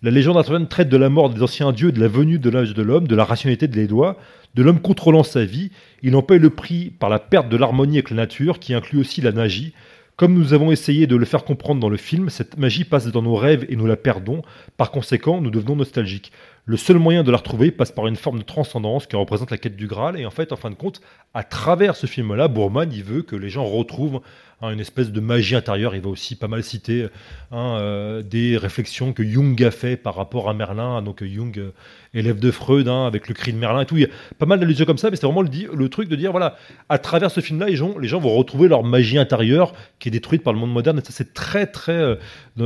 La légende arthurienne traite de la mort des anciens dieux, de la venue de l'âge de l'homme, de la rationalité de l'Édouard, de l'homme contrôlant sa vie. Il en paye le prix par la perte de l'harmonie avec la nature, qui inclut aussi la magie. Comme nous avons essayé de le faire comprendre dans le film, cette magie passe dans nos rêves et nous la perdons. Par conséquent, nous devenons nostalgiques. Le seul moyen de la retrouver passe par une forme de transcendance qui représente la quête du Graal. Et en fait, en fin de compte, à travers ce film-là, Boorman, il veut que les gens retrouvent hein, une espèce de magie intérieure. Il va aussi pas mal citer hein, euh, des réflexions que Jung a fait par rapport à Merlin. Donc euh, Jung, euh, élève de Freud, hein, avec le cri de Merlin et tout. Il y a pas mal d'allusions comme ça, mais c'est vraiment le, truc de dire, voilà, à travers ce film-là, les gens, vont retrouver leur magie intérieure qui est détruite par le monde moderne. Et ça, c'est très, très...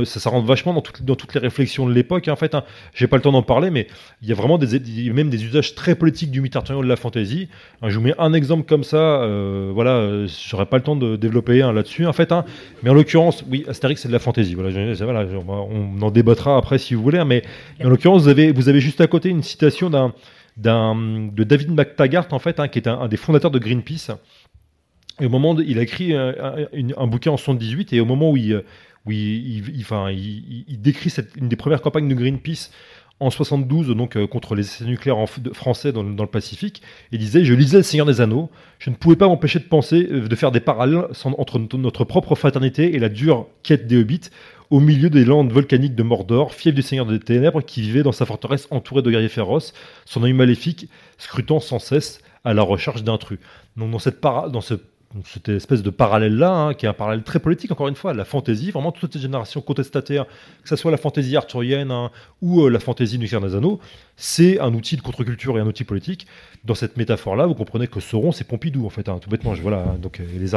ça, rentre vachement dans, toutes- les réflexions de l'époque. En fait, j'ai pas le temps d'en parler, mais il y a vraiment des, même des usages très politiques du mythe arthurien de la fantasy. Hein, je vous mets un exemple comme ça. voilà, euh, j'aurais pas le temps de développer là-dessus, en fait. hein. mais en l'occurrence, oui, Astérix, c'est de la fantasy. Voilà, on, en débattra après si vous voulez. hein, mais en l'occurrence, vous avez, vous avez juste à côté une citation d'un, d'un, de David McTaggart, en fait, hein, qui est un, des fondateurs de Greenpeace. Et au moment, de- il a écrit un, un- bouquin en 78, et au moment où il, euh, où il, enfin, il, décrit une des premières campagnes de Greenpeace en 72, donc euh, contre les essais nucléaires français dans, le- Pacifique, il disait Je lisais Le Seigneur des Anneaux, je ne pouvais pas m'empêcher de penser, euh, de faire des parallèles entre notre, notre propre fraternité et la dure quête des hobbits au milieu des landes volcaniques de Mordor, fief du Seigneur des Ténèbres qui vivait dans sa forteresse entourée de guerriers féroces, son œil maléfique scrutant sans cesse à la recherche d'intrus. Donc dans cette, para- dans ce cette espèce de parallèle-là, hein, qui est un parallèle très politique, encore une fois, la fantaisie, vraiment toute cette génération contestataire, que ce soit la fantaisie arthurienne hein, ou euh, la fantaisie du des c'est un outil de contre-culture et un outil politique. Dans cette métaphore-là, vous comprenez que Sauron, c'est Pompidou, en fait, hein, tout bêtement. Je, voilà, donc, euh,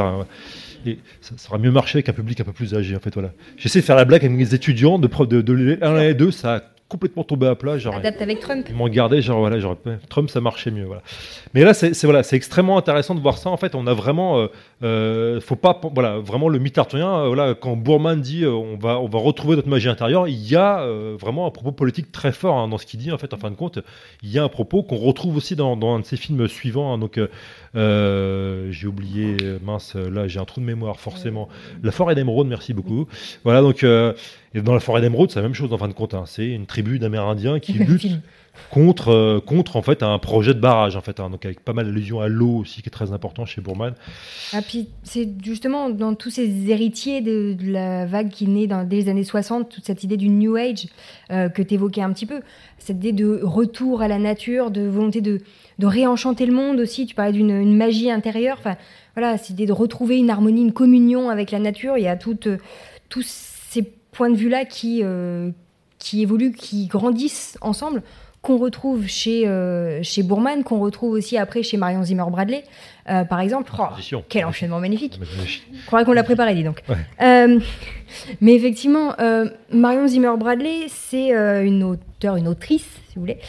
ça, ça aurait mieux marché avec un public un peu plus âgé, en fait, voilà. J'essaie de faire la blague avec mes étudiants de, pro- de, de, 1 et 2, ça a complètement tombé à plat. Genre, Adapte avec Trump. ils m'ont gardé, genre voilà, genre, Trump ça marchait mieux, voilà. Mais là, c'est c'est- voilà, c'est extrêmement intéressant de voir ça. En fait, on a vraiment, euh, faut pas, voilà, vraiment le mythe arthurien. euh, voilà, quand Bourman dit, euh, on va, on va retrouver notre magie intérieure, il y a euh, vraiment un propos politique très fort hein, dans ce qu'il dit. En fait, en fin de compte, il y a un propos qu'on retrouve aussi dans, dans un de ses films suivants. hein. donc, j'ai oublié, mince, là, j'ai un trou de mémoire, forcément. La forêt d'émeraude, merci beaucoup. Voilà, donc. et dans la forêt d'émeraude, c'est la même chose en fin de compte. hein. C'est une tribu d'Amérindiens qui (laughs) film. Contre, euh, contre en fait un projet de barrage en fait, hein. donc avec pas mal d'allusions à l'eau aussi qui est très important chez Bourman. Ah, puis c'est justement dans tous ces héritiers de, la vague qui naît dès les années 60, toute cette idée du New Age euh, que tu évoquais un petit peu, cette idée de retour à la nature, de volonté de, de réenchanter le monde aussi. Tu parlais d'une une magie intérieure. Enfin, voilà, cette idée de retrouver une harmonie, une communion avec la nature. Il y a toutes, euh, tous ces points de vue-là qui, qui évoluent, qui grandissent ensemble qu'on retrouve chez, euh, chez Bourman, qu'on retrouve aussi après chez Marion Zimmer Bradley, euh, par exemple. Oh, quel enchaînement magnifique. Magnifique. Je croirais qu'on l'a préparé, dis donc. Ouais. Euh, mais effectivement, euh, Marion Zimmer Bradley, c'est une auteure, une autrice, si vous voulez,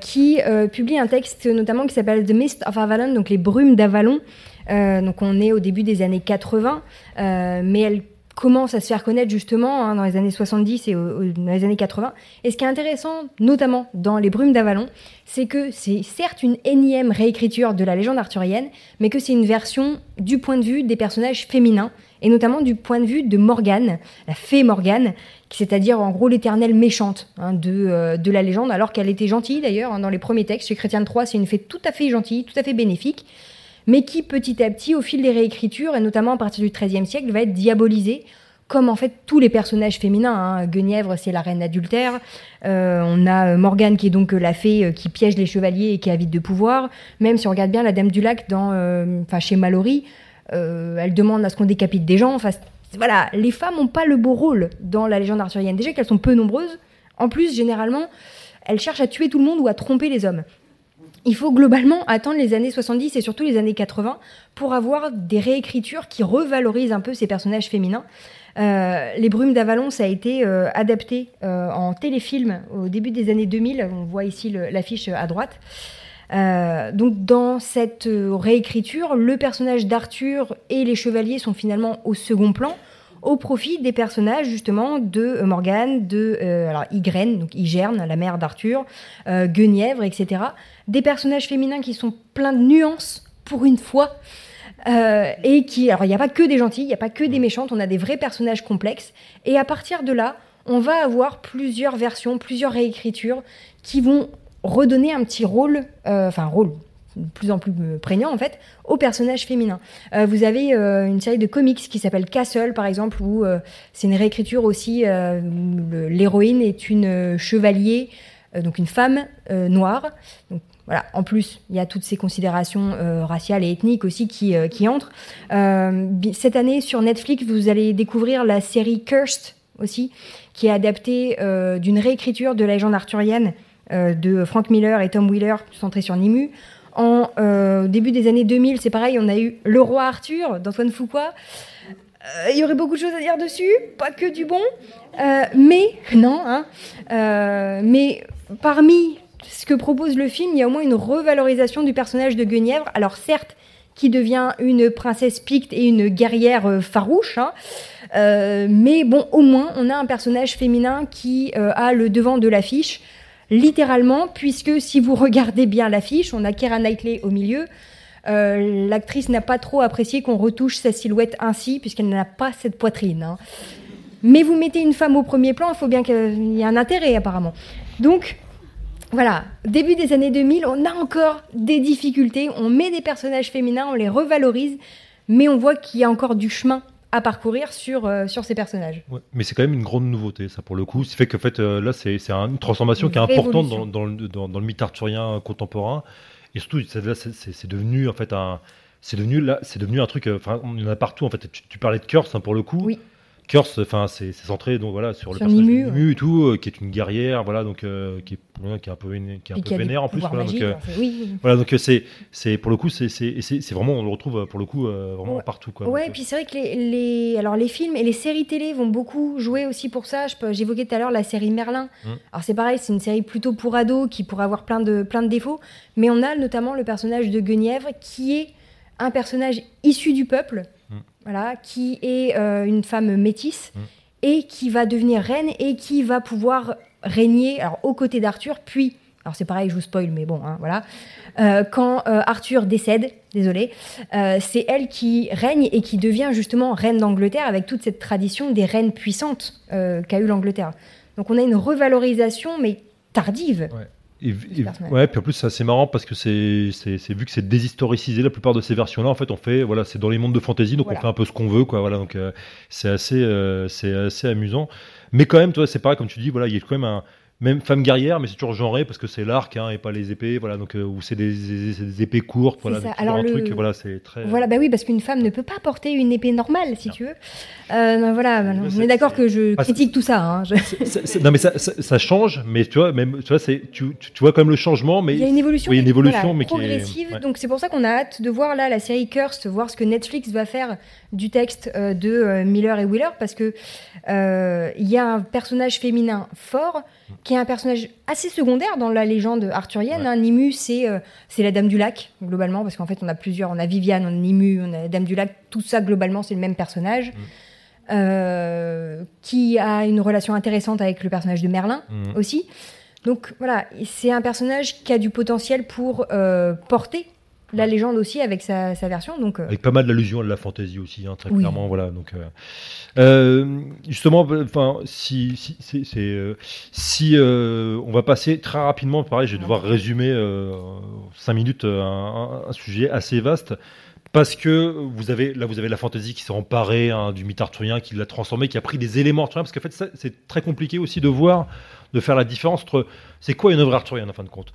qui publie un texte notamment qui s'appelle The Mist of Avalon, donc les brumes d'Avalon. Donc on est au début des années 80, euh, mais elle commence à se faire connaître justement hein, dans les années 70 et dans les années 80. Et ce qui est intéressant, notamment dans Les Brumes d'Avalon, c'est que c'est certes une énième réécriture de la légende arthurienne, mais que c'est une version du point de vue des personnages féminins, et notamment du point de vue de Morgane, la fée Morgane, c'est-à-dire en gros l'éternelle méchante hein, de, euh, de la légende, alors qu'elle était gentille d'ailleurs hein, dans les premiers textes. Chez Chrétien Troyes, c'est une fée tout à fait gentille, tout à fait bénéfique mais qui petit à petit, au fil des réécritures, et notamment à partir du XIIIe siècle, va être diabolisé, comme en fait tous les personnages féminins. Hein. Guenièvre, c'est la reine adultère. Euh, on a euh, Morgane, qui est donc euh, la fée qui piège les chevaliers et qui est avide de pouvoir. Même si on regarde bien la Dame du Lac dans, euh, chez Mallory, elle demande à ce qu'on décapite des gens. Voilà, les femmes n'ont pas le beau rôle dans la légende arthurienne. Déjà qu'elles sont peu nombreuses. En plus, généralement, elles cherchent à tuer tout le monde ou à tromper les hommes il faut globalement attendre les années 70 et surtout les années 80 pour avoir des réécritures qui revalorisent un peu ces personnages féminins. Euh, les Brumes d'Avalon, ça a été euh, adapté euh, en téléfilm au début des années 2000. On voit ici l'affiche à droite. Donc dans cette réécriture, le personnage d'Arthur et les chevaliers sont finalement au second plan, au profit des personnages justement de euh, Morgane, de euh, alors Ygraine, donc Igerne, la mère d'Arthur, euh, Guenièvre, etc. Des personnages féminins qui sont pleins de nuances pour une fois. Euh, et qui, alors il n'y a pas que des gentils, il n'y a pas que des méchantes, on a des vrais personnages complexes. Et à partir de là, on va avoir plusieurs versions, plusieurs réécritures qui vont redonner un petit rôle, enfin rôle de plus en plus prégnant en fait, aux personnages féminins. Euh, vous avez euh, une série de comics qui s'appelle Castle par exemple, où euh, c'est une réécriture aussi, où l'héroïne est une chevalier, donc une femme noire. Donc, voilà. En plus, il y a toutes ces considérations raciales et ethniques aussi qui, qui entrent. Cette année, sur Netflix, vous allez découvrir la série Cursed aussi, qui est adaptée d'une réécriture de la légende arthurienne de Frank Miller et Tom Wheeler, centrée sur Nimu. En euh, au début des années 2000, c'est pareil, on a eu Le Roi Arthur d'Antoine Fuqua. Euh, Il y aurait beaucoup de choses à dire dessus, pas que du bon, Euh, mais (laughs) non, hein, mais parmi ce que propose le film, il y a au moins une revalorisation du personnage de Guenièvre. Alors certes, qui devient une princesse picte et une guerrière farouche, hein, mais bon, au moins, on a un personnage féminin qui a le devant de l'affiche, littéralement, puisque si vous regardez bien l'affiche, on a Keira Knightley au milieu. Euh, L'actrice n'a pas trop apprécié qu'on retouche sa silhouette ainsi, puisqu'elle n'a pas cette poitrine. hein. Mais vous mettez une femme au premier plan, il faut bien qu'il y ait un intérêt apparemment. Donc, voilà, début des années 2000, on a encore des difficultés, on met des personnages féminins, on les revalorise, mais on voit qu'il y a encore du chemin à parcourir sur, euh, sur ces personnages. Ouais, mais c'est quand même une grande nouveauté, ça pour le coup. Ce qui fait que en fait, euh, là, c'est c'est un- une transformation Une qui est importante dans, dans le, dans- dans le mythe arthurien contemporain. Et surtout, c'est- là, c'est c'est- c'est devenu en fait un, c'est devenu là, c'est devenu un truc. euh, Enfin, on en a partout. En fait, tu, tu parlais de Curse hein, pour le coup. Oui. Curse, enfin, c'est centré donc voilà sur le personnage de Nimue et tout, euh, qui est une guerrière, voilà, donc euh, qui est voilà, qui est un peu qui est un peu vénère en plus. Voilà, donc, euh, oui, oui. voilà, donc c'est c'est pour le coup, c'est c'est vraiment on le retrouve pour le coup vraiment Ouais. partout quoi. Ouais, Donc, et puis c'est vrai que les, les- alors les films et les séries télé vont beaucoup jouer aussi pour ça. J'évoquais tout à l'heure la série Merlin. Mm. Alors c'est pareil, c'est une série plutôt pour ados qui pourrait avoir plein de, plein de défauts, mais on a notamment le personnage de Guenièvre qui est un personnage issu du peuple. Voilà, qui est euh, une femme métisse et qui va devenir reine et qui va pouvoir régner alors, aux côtés d'Arthur, puis, alors c'est pareil, je vous spoil, mais bon, hein, voilà, Euh, quand euh, Arthur décède, désolé, c'est elle qui règne et qui devient justement reine d'Angleterre avec toute cette tradition des reines puissantes qu'a eu l'Angleterre. Donc on a une revalorisation, mais tardive. Ouais. Et, ouais, puis en plus c'est assez marrant parce que c'est c'est c'est- vu que c'est déshistoricisé la plupart de ces versions-là. En fait, on fait voilà, c'est dans les mondes de fantasy, donc Voilà. on fait un peu ce qu'on veut, quoi. Voilà, donc euh, c'est assez euh, c'est assez amusant. Mais quand même, toi, c'est pareil comme tu dis, voilà, il y a quand même un même femme guerrière, mais c'est toujours genré parce que c'est l'arc hein, et pas les épées, voilà, donc euh, ou c'est des, des- c'est des épées courtes, voilà, donc Alors, un le- truc, voilà, c'est très. Voilà, bah oui, parce qu'une femme ne peut pas porter une épée normale, si tu veux. Euh, non, voilà, bah non, on est d'accord que je Ah, critique tout ça. hein, je- non mais ça, ça, ça change, mais tu vois, même tu vois, c'est tu, tu, tu vois quand même le changement, mais Il y a une évolution, Oui, une évolution, voilà, mais qui est progressive. ouais. Donc c'est pour ça qu'on a hâte de voir là la série Cursed, voir ce que Netflix va faire du texte euh, de euh, Miller et Wheeler, parce que euh, il y a un personnage féminin fort qui est un personnage assez secondaire dans la légende arthurienne. hein. Nimue, c'est euh, c'est la Dame du Lac globalement, parce qu'en fait on a plusieurs, on a Viviane, on a Nimue, on a la Dame du Lac. Tout ça globalement c'est le même personnage. euh, qui a une relation intéressante avec le personnage de Merlin Mhm. aussi. Donc voilà, c'est un personnage qui a du potentiel pour porter la légende aussi avec sa, sa version. Donc, euh, avec pas mal d'allusions à de la fantasy aussi, hein, très Oui. clairement, voilà. Donc euh, euh, justement, bah, enfin, si si si euh, on va passer très rapidement, pareil, je vais devoir résumer euh, cinq minutes un, un- un sujet assez vaste. Parce que vous avez là, vous avez la fantasy qui s'est emparée hein, du mythe arthurien, qui l'a transformé, qui a pris des éléments arthuriens. Parce qu'en fait, c'est très compliqué aussi de voir, de faire la différence entre c'est quoi une œuvre arthurienne en fin de compte?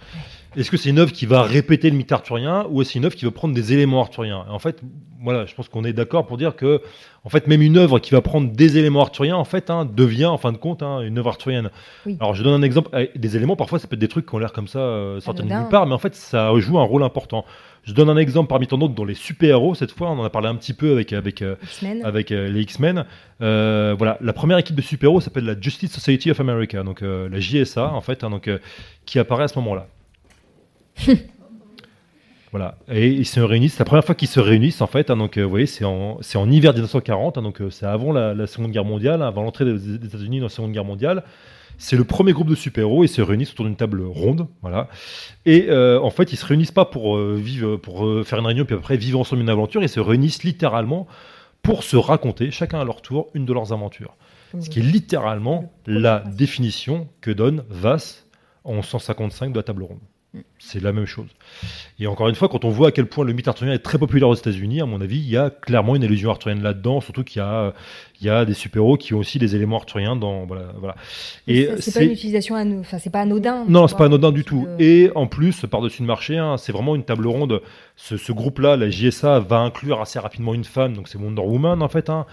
Est-ce que c'est une œuvre qui va répéter le mythe arthurien ou est-ce une œuvre qui va prendre des éléments arthuriens? Et En fait, voilà, je pense qu'on est d'accord pour dire que, en fait, même une œuvre qui va prendre des éléments arthuriens, en fait, hein, devient en fin de compte hein, une œuvre arthurienne. Oui. Alors, je donne un exemple. Eh, Des éléments, parfois, ça peut être des trucs qui ont l'air comme ça, euh, sortis de nulle part, mais en fait, ça joue un rôle important. Je donne un exemple parmi tant d'autres dans les super-héros. Cette fois, on en a parlé un petit peu avec avec euh, avec euh, les X-Men. Euh, voilà, la première équipe de super-héros s'appelle la Justice Society of America, donc la JSA en fait, hein, donc qui apparaît à ce moment-là. (laughs) Voilà, et ils se réunissent. C'est la première fois qu'ils se réunissent en fait. hein, donc, euh, vous voyez, c'est en, c'est en hiver 1940. hein, donc, euh, c'est avant la, la Seconde Guerre mondiale, hein, avant l'entrée des, des États-Unis dans la Seconde Guerre mondiale. C'est le premier groupe de super-héros. Ils se réunissent autour d'une table ronde, voilà. Et euh, en fait, ils se réunissent pas pour euh, vivre, pour euh, faire une réunion puis après vivre ensemble une aventure. Ils se réunissent littéralement pour se raconter, chacun à leur tour, une de leurs aventures. Ce qui est littéralement la définition que donne Vass en 155 de la table ronde. C'est la même chose. Et encore une fois, quand on voit à quel point le mythe arthurien est très populaire aux États-Unis, à mon avis, il y a clairement une allusion arthurienne là-dedans, surtout qu'il y a, il y a des super-héros qui ont aussi des éléments arthuriens dans. Voilà. voilà. Et c'est- pas une utilisation, ano- enfin c'est pas anodin. non, c'est pas anodin du tout. Et en plus, par-dessus le marché, hein, c'est vraiment une table ronde. Ce, ce groupe-là, la JSA, va inclure assez rapidement une femme, donc c'est Wonder Woman en fait. hein.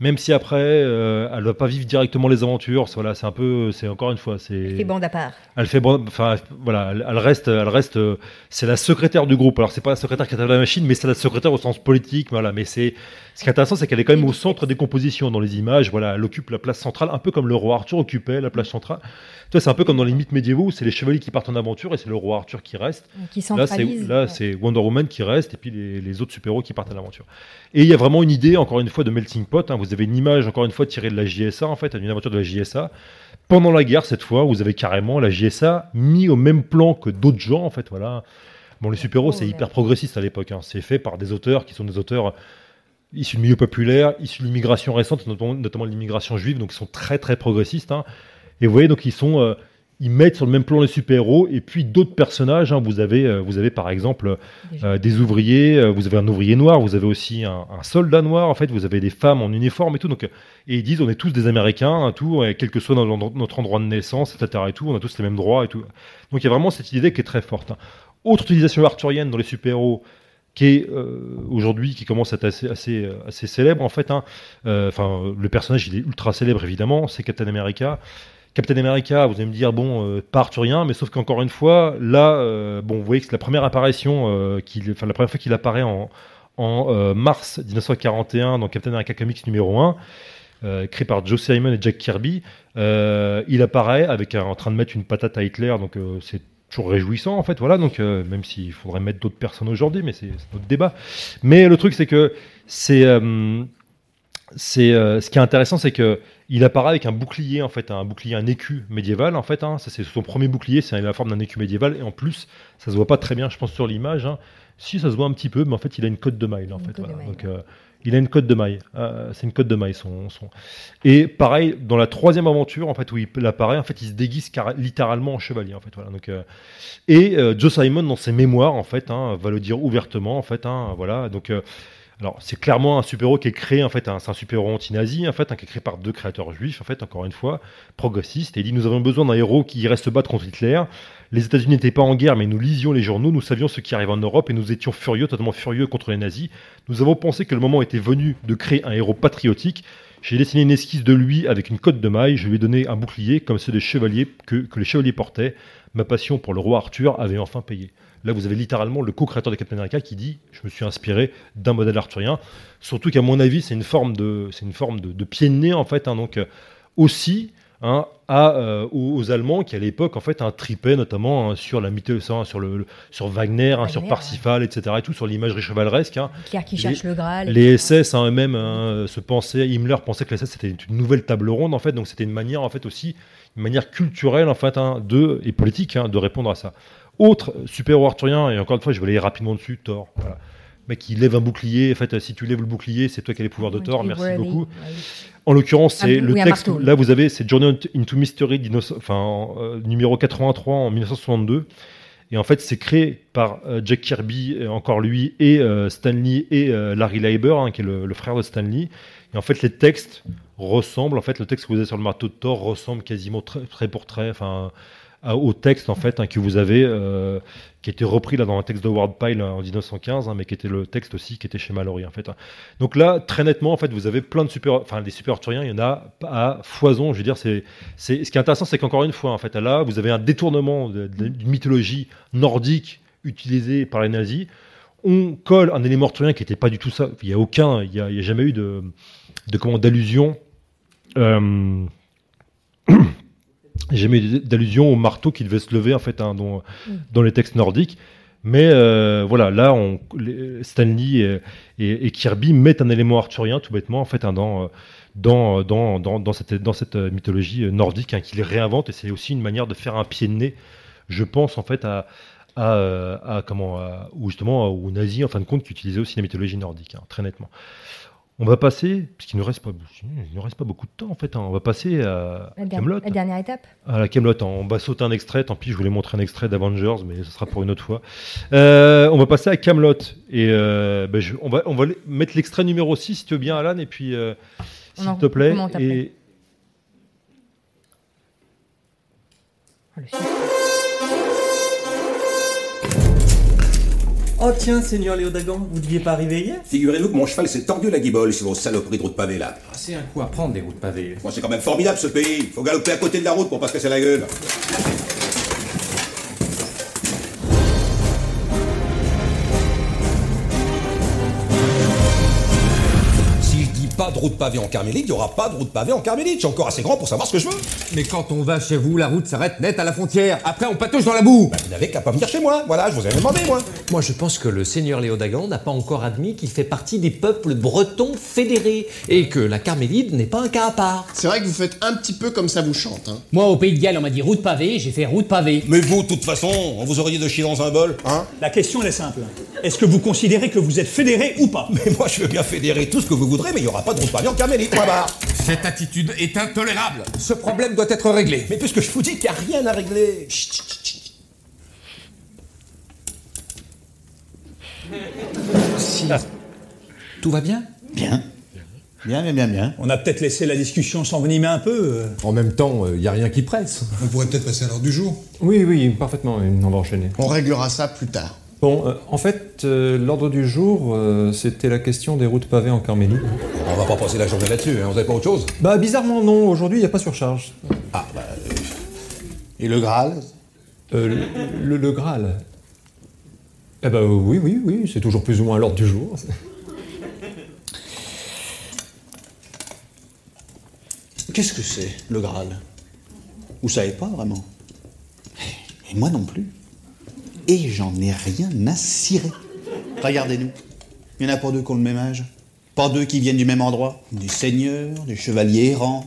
Même si après, euh, elle va pas vivre directement les aventures. Voilà, c'est un peu, c'est encore une fois, c'est. Elle fait bande à part. Elle fait bon, enfin voilà, elle, elle reste, elle reste, euh, c'est la secrétaire du groupe. Alors c'est pas la secrétaire qui est à la machine, mais c'est la secrétaire au sens politique, voilà. Mais c'est, ce qui est intéressant, c'est qu'elle est quand même au centre des compositions dans les images. Voilà, elle occupe la place centrale, un peu comme le roi Arthur occupait la place centrale. Tu c'est un peu comme dans les mythes médiévaux, où c'est les chevaliers qui partent en aventure et c'est le roi Arthur qui reste. Qui Là, c'est, là, c'est Wonder Woman qui reste et puis les, les autres super-héros qui partent à l'aventure. Et il y a vraiment une idée, encore une fois, de melting pot. hein. Vous avez une image, encore une fois, tirée de la JSA, en fait, d'une aventure de la JSA. Pendant la guerre, cette fois, vous avez carrément la JSA mis au même plan que d'autres gens, en fait, voilà. Bon, les super-héros, c'est hyper progressiste à l'époque. hein. C'est fait par des auteurs qui sont des auteurs issus du milieu populaire, issus de l'immigration récente, notamment, notamment de l'immigration juive, donc ils sont très très progressistes. hein. Et vous voyez, donc ils sont, euh, ils mettent sur le même plan les super-héros et puis d'autres personnages. hein. Vous avez, euh, vous avez par exemple euh, des ouvriers, euh, vous avez un ouvrier noir, vous avez aussi un, un soldat noir. En fait, vous avez des femmes en uniforme et tout. Donc, et ils disent, on est tous des Américains, hein, tout, et quel que soit no- no- notre endroit de naissance, etc. Et tout, on a tous les mêmes droits et tout. Donc, il y a vraiment cette idée qui est très forte. Autre utilisation arthurienne dans les super-héros qui est euh, aujourd'hui qui commence à être assez assez, euh, célèbre en fait. hein. Euh, Enfin, le personnage il est ultra célèbre évidemment, c'est Captain America. Captain America, vous allez me dire bon, euh, mais sauf qu'encore une fois, là, bon, vous voyez que c'est la première apparition, enfin la première fois qu'il apparaît en, mars 1941 dans Captain America Comics numéro 1, euh, écrit par Joe Simon et Jack Kirby. Il apparaît avec en train de mettre une patate à Hitler, donc c'est toujours réjouissant en fait, voilà. Donc euh, même s'il faudrait mettre d'autres personnes aujourd'hui, mais c'est notre débat. Mais le truc c'est que c'est euh, c'est euh, ce qui est intéressant, c'est que il apparaît avec un bouclier en fait, un bouclier, un écu médiéval en fait. hein. c'est son premier bouclier, c'est la forme d'un écu médiéval et en plus ça se voit pas très bien, je pense sur l'image, hein, Si, ça se voit un petit peu, mais en fait, il a une cote de maille. En fait, voilà. Donc, il a une cote de maille. Euh, c'est une cote de maille, son, son- Et pareil, dans la troisième aventure, en fait, où il apparaît, en fait, il se déguise carré- littéralement en chevalier, en fait. Voilà. Euh, et euh, Joe Simon, dans ses mémoires, en fait, hein, va le dire ouvertement, en fait. hein, voilà. Donc, euh, alors, c'est clairement un super-héros qui est créé, en fait, c'est un super-héros anti-nazi, en fait, hein, qui est créé par deux créateurs juifs, en fait, encore une fois, progressistes. Et il dit Nous avons besoin d'un héros qui se battre contre Hitler. Les États-Unis n'étaient pas en guerre, mais nous lisions les journaux, nous savions ce qui arrivait en Europe et nous étions furieux, totalement furieux contre les nazis. Nous avons pensé que le moment était venu de créer un héros patriotique. J'ai dessiné une esquisse de lui avec une cotte de maille. Je lui ai donné un bouclier comme ceux des chevaliers que les chevaliers portaient. Ma passion pour le roi Arthur avait enfin payé. Là, vous avez littéralement le co-créateur de Captain America qui dit Je me suis inspiré d'un modèle arthurien. Surtout qu'à mon avis, c'est une forme de, c'est une forme de, de pied de nez, en fait. hein. donc, euh, aussi hein, à, euh, aux, aux Allemands qui, à l'époque, en fait, un tripaient notamment hein, sur la mythologie, sur, le, le- sur Wagner, hein, sur Parsifal, etc. Et tout, sur l'imagerie chevaleresque. hein. Qui Les- cherche le Graal. Les SS hein, eux-mêmes hein, se pensaient, Himmler pensait que les SS c'était une nouvelle table ronde en fait, donc c'était une manière en fait aussi, une manière culturelle en fait hein, de et politique hein, de répondre à ça. Autre super-héros arthurien et encore une fois je vais aller rapidement dessus, Thor. Voilà. Mec qui lève un bouclier, en fait si tu lèves le bouclier c'est toi qui as les pouvoirs de Thor, il merci beaucoup. oui. En l'occurrence, c'est bou- le texte. Là, vous avez, c'est Journey into Mystery, enfin, euh, numéro 83 en 1962. Et en fait, c'est créé par euh, Jack Kirby, encore lui, et euh, Stan Lee et Larry Leiber, hein, qui est le, le frère de Stan Lee. Et en fait, les textes ressemblent, en fait, le texte que vous avez sur le marteau de Thor ressemble quasiment trait, trait pour trait, enfin, au texte en fait hein, que vous avez, euh, qui été repris là dans un texte de Ward Pyle en 1915, hein, mais qui était le texte aussi qui était chez Mallory en fait. hein. Donc là, très nettement, en fait, vous avez plein de super, enfin des super arthuriens, il y en a à foison. Je veux dire, c'est, c'est, ce qui est intéressant, c'est qu'encore une fois, en fait, là, vous avez un détournement d'une mythologie nordique utilisée par les nazis. On colle un élément arthurien qui n'était pas du tout ça. Il n'y a aucun, il y a, il y a jamais eu de, de comment d'allusion. Euh, j'ai eu d'allusion au marteau qui devait se lever en fait hein, dans, dans les textes nordiques. Mais euh, voilà, là, on, les- Stanley et, et- et Kirby mettent un élément arthurien tout bêtement en fait hein, dans, dans, dans, dans, dans cette, dans cette mythologie nordique hein, qu'ils réinventent et c'est aussi une manière de faire un pied de nez, je pense en fait à, à, euh, à comment, à- ou justement aux nazis en fin de compte qui utilisaient aussi la mythologie nordique, très nettement. On va passer, puisqu'il ne reste pas, il ne reste pas beaucoup de temps en fait. hein, on va passer à La, der- Camelot. la dernière étape. À la Camelot, on va sauter un extrait. Tant pis, je voulais montrer un extrait d'Avengers, mais ce sera pour une autre fois. Euh, on va passer à Camelot et euh, ben, je- on va on va le- mettre l'extrait numéro 6 si tu veux bien, Alan, et puis euh, s'il te plaît. Oh tiens, Seigneur Léodagan, vous deviez pas arriver hier Figurez-vous que mon cheval s'est tordu la guibole sur vos saloperies de route pavée là. Ah, C'est un coup à prendre des routes pavées. Bon, c'est quand même formidable ce pays. Faut galoper à côté de la route pour pas se casser la gueule. Route pavée en Carmélite, il y aura pas de route pavée en Carmélite. Je suis encore assez grand pour savoir ce que je veux. Mais quand on va chez vous, la route s'arrête net à la frontière. Après, on patauge dans la boue. Bah, vous n'avez qu'à pas venir chez moi. Voilà, je vous avais demandé, moi. Moi, je pense que le seigneur Léodagan n'a pas encore admis qu'il fait partie des peuples bretons fédérés et que la Carmélide n'est pas un cas à part. C'est vrai que vous faites un petit peu comme ça vous chante. Hein. Moi, au Pays de Galles, on m'a dit route pavée, j'ai fait route pavée. Mais vous, de toute façon, on vous aurait dit de chier dans un bol, hein La question elle est simple. Est-ce que vous considérez que vous êtes fédéré ou pas? Mais moi, je veux bien fédérer tout ce que vous voudrez, mais il y aura pas de route point barre. Cette attitude est intolérable. Ce problème doit être réglé. Mais puisque je vous dis qu'il n'y a rien à régler. Chut, chut, chut, chut. Tout va bien? Bien. Bien, bien, bien, bien. On a peut-être laissé la discussion s'envenimer un peu. euh. En même temps, il n'y a rien qui presse. On pourrait peut-être passer à l'heure du jour. Oui, oui, parfaitement, on va enchaîner. On réglera ça plus tard. Bon, euh, en fait, euh, l'ordre du jour, euh, c'était la question des routes pavées en Carmélie. On va pas passer la journée là-dessus, hein. vous avez pas autre chose Bah, bizarrement, non, aujourd'hui, il n'y a pas surcharge. Ah, bah. Et le Graal? Le, le- le Graal Eh ben oui, oui, oui, c'est toujours plus ou moins l'ordre du jour. Qu'est-ce que c'est, le Graal? Vous savez pas vraiment? Et moi non plus. Et j'en ai rien à cirer. Regardez-nous. Il y en a pas deux qui ont le même âge. Pas deux qui viennent du même endroit. Des seigneurs, des chevaliers errants,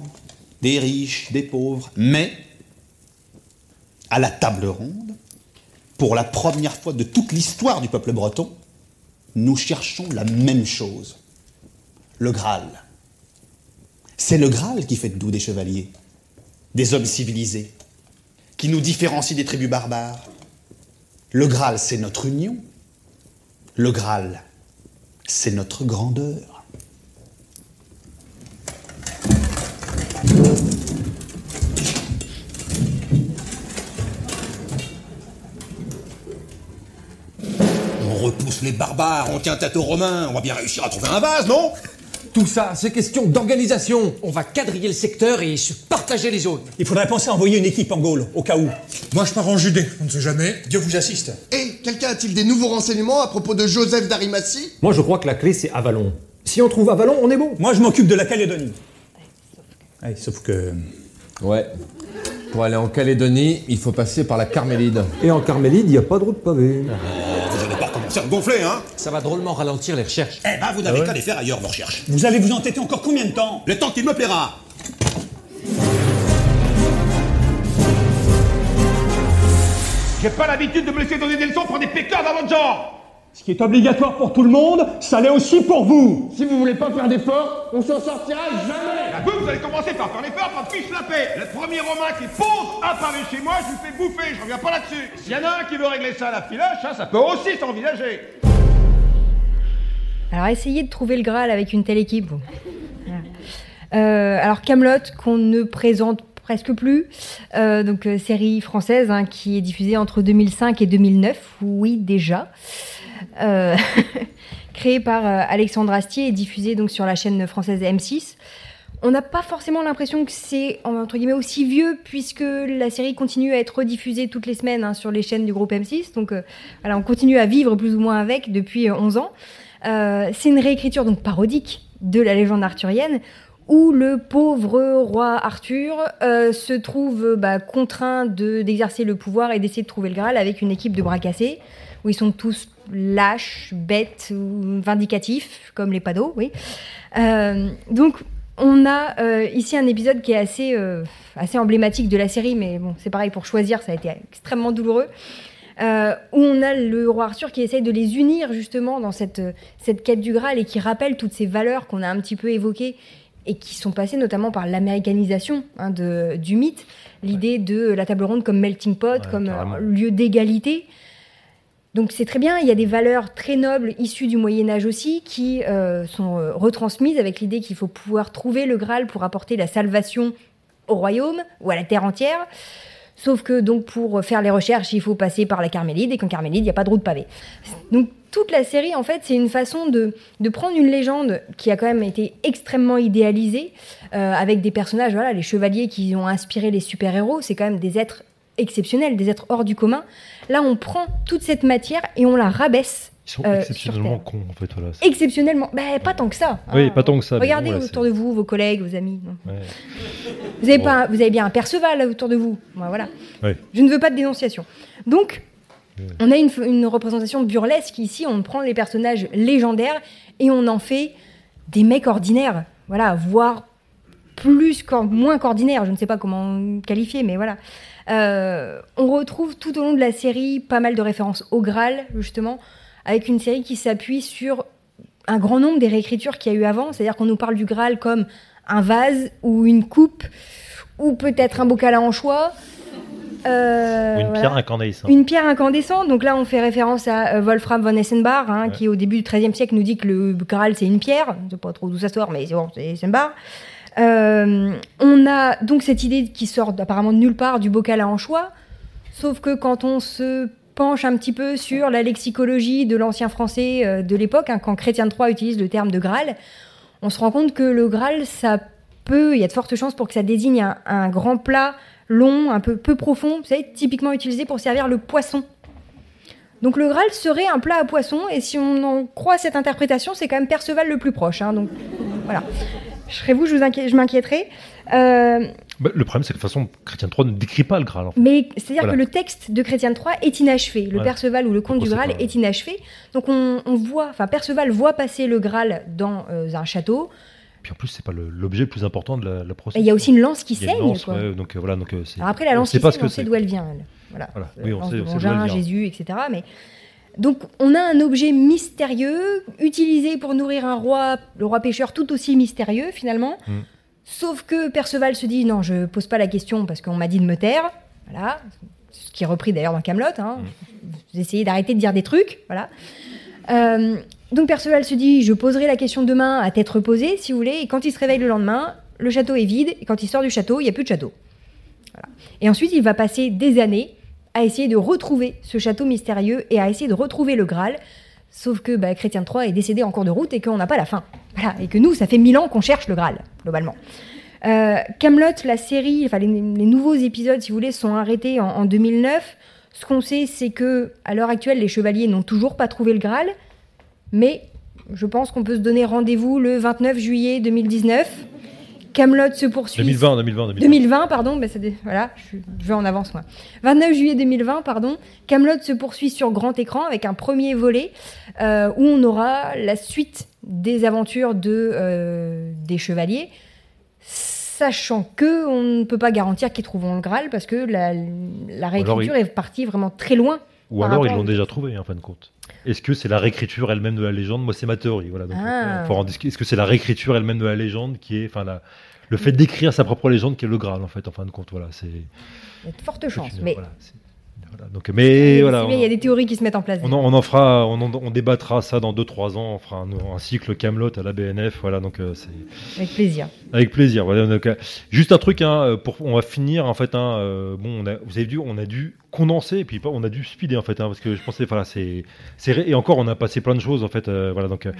des riches, des pauvres. Mais, à la table ronde, pour la première fois de toute l'histoire du peuple breton, nous cherchons la même chose. Le Graal. C'est le Graal qui fait de nous des chevaliers, des hommes civilisés, qui nous différencie des tribus barbares. Le Graal, c'est notre union. Le Graal, c'est notre grandeur. On repousse les barbares, on tient tête aux Romains, on va bien réussir à trouver un vase, non? Tout ça, c'est question d'organisation. On va quadriller le secteur et se partager les zones. Il faudrait penser à envoyer une équipe en Gaule, au cas où. Moi, je pars en Judée, on ne sait jamais. Dieu vous assiste. Et quelqu'un a-t-il des nouveaux renseignements à propos de Joseph d'Arimathie? Moi, je crois que la clé, c'est Avalon. Si on trouve Avalon, on est bon. Moi, je m'occupe de la Calédonie. Ouais, sauf que. Ouais. Pour aller en Calédonie, il faut passer par la Carmélide. Et en Carmélide, il n'y a pas de route pavée. Me gonfler, hein Ça va drôlement ralentir les recherches. Ah Eh ben, vous n'avez qu'à les faire ailleurs, vos recherches. Vous allez vous entêter encore combien de temps? Le temps qu'il me plaira. J'ai pas l'habitude de me laisser donner des leçons pour des pécards dans votre genre Ce qui est obligatoire pour tout le monde, ça l'est aussi pour vous. Si vous voulez pas faire d'efforts, on s'en sortira jamais La vous, vous allez commencer par faire l'effort, par fiche la paix Le premier Romain qui pose un pavé chez moi, je lui fais bouffer, je reviens pas là-dessus S'il y en a un qui veut régler ça à la filoche, hein, ça peut aussi s'envisager Alors essayez de trouver le Graal avec une telle équipe. vous. Euh, alors Camelot qu'on ne présente presque plus, Euh, donc euh, série française hein, qui est diffusée entre 2005 et 2009, oui déjà, Euh, (laughs) créée par euh, Alexandre Astier et diffusée donc sur la chaîne française M6. On n'a pas forcément l'impression que c'est entre guillemets aussi vieux puisque la série continue à être rediffusée toutes les semaines hein, sur les chaînes du groupe M6. Donc euh, voilà, on continue à vivre plus ou moins avec depuis euh, 11 ans. Euh, c'est une réécriture donc parodique de la légende arthurienne où le pauvre roi Arthur se trouve bah, contraint de- d'exercer le pouvoir et d'essayer de trouver le Graal avec une équipe de bras cassés où ils sont tous lâches, bêtes ou vindicatifs comme les pados, oui. Euh, donc on a euh, ici un épisode qui est assez, euh, assez emblématique de la série, mais bon, c'est pareil pour choisir, ça a été extrêmement douloureux. Euh, où on a le roi Arthur qui essaye de les unir justement dans cette, cette quête du Graal et qui rappelle toutes ces valeurs qu'on a un petit peu évoquées et qui sont passées notamment par l'américanisation hein, du mythe, l'idée de la table ronde comme melting pot, comme lieu d'égalité. Donc c'est très bien, il y a des valeurs très nobles issues du Moyen Âge aussi qui euh, sont euh, retransmises avec l'idée qu'il faut pouvoir trouver le Graal pour apporter la salvation au royaume ou à la terre entière. Sauf que donc pour faire les recherches, il faut passer par la Carmélide et qu'en Carmélide, il n'y a pas de route pavée. Donc toute la série, en fait, c'est une façon de, prendre une légende qui a quand même été extrêmement idéalisée, euh, avec des personnages, voilà, les chevaliers qui ont inspiré les super-héros, c'est quand même des êtres exceptionnels, des êtres hors du commun. Là, on prend toute cette matière et on la rabaisse. Ils sont euh, exceptionnellement cons, en fait. Voilà. Exceptionnellement, bah, pas tant que ça. Oui, pas tant que ça, Regardez bon, autour de vous, vos collègues, vos amis. Ouais. Vous, avez Bon. pas, vous avez bien un Perceval là, autour de vous. Voilà. Je ne veux pas de dénonciation. Donc, on a une, une représentation burlesque ici. On prend les personnages légendaires et on en fait des mecs ordinaires. Voilà, voire plus, moins qu'ordinaires. Je ne sais pas comment qualifier, mais voilà. Euh, on retrouve tout au long de la série pas mal de références au Graal, justement, avec une série qui s'appuie sur un grand nombre des réécritures qu'il y a eu avant. C'est-à-dire qu'on nous parle du Graal comme un vase ou une coupe ou peut-être un bocal à anchois. Euh, Ou une voilà. pierre incandescente. Une pierre incandescente. Donc là, on fait référence à euh, Wolfram von Essenbach, hein, qui au début du XIIIe siècle nous dit que le Graal c'est une pierre. Je sais pas trop d'où ça sort, mais c'est bon, c'est Essenbach. Euh, on a donc cette idée qui sort apparemment de nulle part du bocal à anchois. Sauf que quand on se penche un petit peu sur la lexicologie de l'ancien français euh, de l'époque, hein, quand Chrétien de Troyes utilise le terme de Graal, on se rend compte que le Graal, ça peut, il y a de fortes chances pour que ça désigne un, grand plat long, un peu peu profond, vous savez, typiquement utilisé pour servir le poisson. Donc le Graal serait un plat à poisson, et si on en croit cette interprétation, c'est quand même Perceval le plus proche. hein, donc voilà. Je serais vous, je, vous inquié- je m'inquiéterais. Euh, Bah, le problème, c'est que de toute façon, Chrétien 3 ne décrit pas le Graal. en fait. mais c'est-à-dire Voilà. que le texte de Chrétien Troyes est inachevé. Le Ouais. Perceval ou le Comte du Graal pas- est inachevé. Donc on, on voit, enfin Perceval voit passer le Graal dans euh, un château. puis en plus, c'est pas l'objet le plus important de la, la procession. Il y a aussi une lance qui saigne, lance, quoi. ouais, donc euh, voilà, donc euh, après, la on lance sait qui pas saigne, ce que on sait d'où elle vient, elle. Voilà. Oui, on lance sait- de on sait d'où Longin, elle vient. Jésus, etc. Mais donc, on a un objet mystérieux utilisé pour nourrir un roi, le roi pêcheur, tout aussi mystérieux finalement. Mm. Sauf que Perceval se dit non, je pose pas la question parce qu'on m'a dit de me taire. Voilà, ce qui est repris d'ailleurs dans Camelot. Hein. Vous essayez d'arrêter de dire des trucs, voilà. Euh, donc Perceval se dit je poserai la question demain à tête reposée, si vous voulez. Et quand il se réveille le lendemain, le château est vide. Et quand il sort du château, il n'y a plus de château. Voilà. Et ensuite, il va passer des années à essayer de retrouver ce château mystérieux et à essayer de retrouver le Graal. Sauf que bah, Chrétien de Troyes est décédé en cours de route et qu'on n'a pas la fin. Et que nous, ça fait mille ans qu'on cherche le Graal, globalement. Euh, Camelot, la série, enfin les, les nouveaux épisodes, si vous voulez, sont arrêtés en, en 2009. Ce qu'on sait, c'est que à l'heure actuelle, les chevaliers n'ont toujours pas trouvé le Graal, mais je pense qu'on peut se donner rendez-vous le 29 juillet 2019. Camelot se poursuit. 2020, 2020, 2020. 2020, pardon, ça voilà, je, vais en avance moi. 29 juillet 2020, pardon, Camelot se poursuit sur grand écran avec un premier volet euh, où on aura la suite des aventures de, euh, des chevaliers, sachant que on ne peut pas garantir qu'ils trouveront le Graal parce que la, la alors, réécriture il- est partie vraiment très loin. Ou alors ils l'ont déjà trouvé en fin de compte. Est-ce que c'est la réécriture elle-même de la légende? Moi, c'est ma théorie. Voilà. Donc, Ah. Est-ce que c'est la réécriture elle-même de la légende qui est, enfin, la- le fait d'écrire sa propre légende qui est le Graal en fait, en fin de compte. Voilà, c'est. Il y a de fortes chances, une- mais voilà, voilà, donc, mais voilà. il y a des théories qui se mettent en place. On en, on en fera, on, en- on débattra ça dans 2-3 ans. On fera un, un cycle Camelot à la BNF. Voilà, donc euh, c'est. Avec plaisir. Avec plaisir. Voilà, donc, euh, juste un truc, hein, pour, on va finir en fait. Hein, euh, bon, on a, vous avez vu, on a dû condenser et puis on a dû speeder en fait, hein, parce que je pensais, voilà, c'est, et encore, on a passé plein de choses en fait. euh, voilà, donc. euh,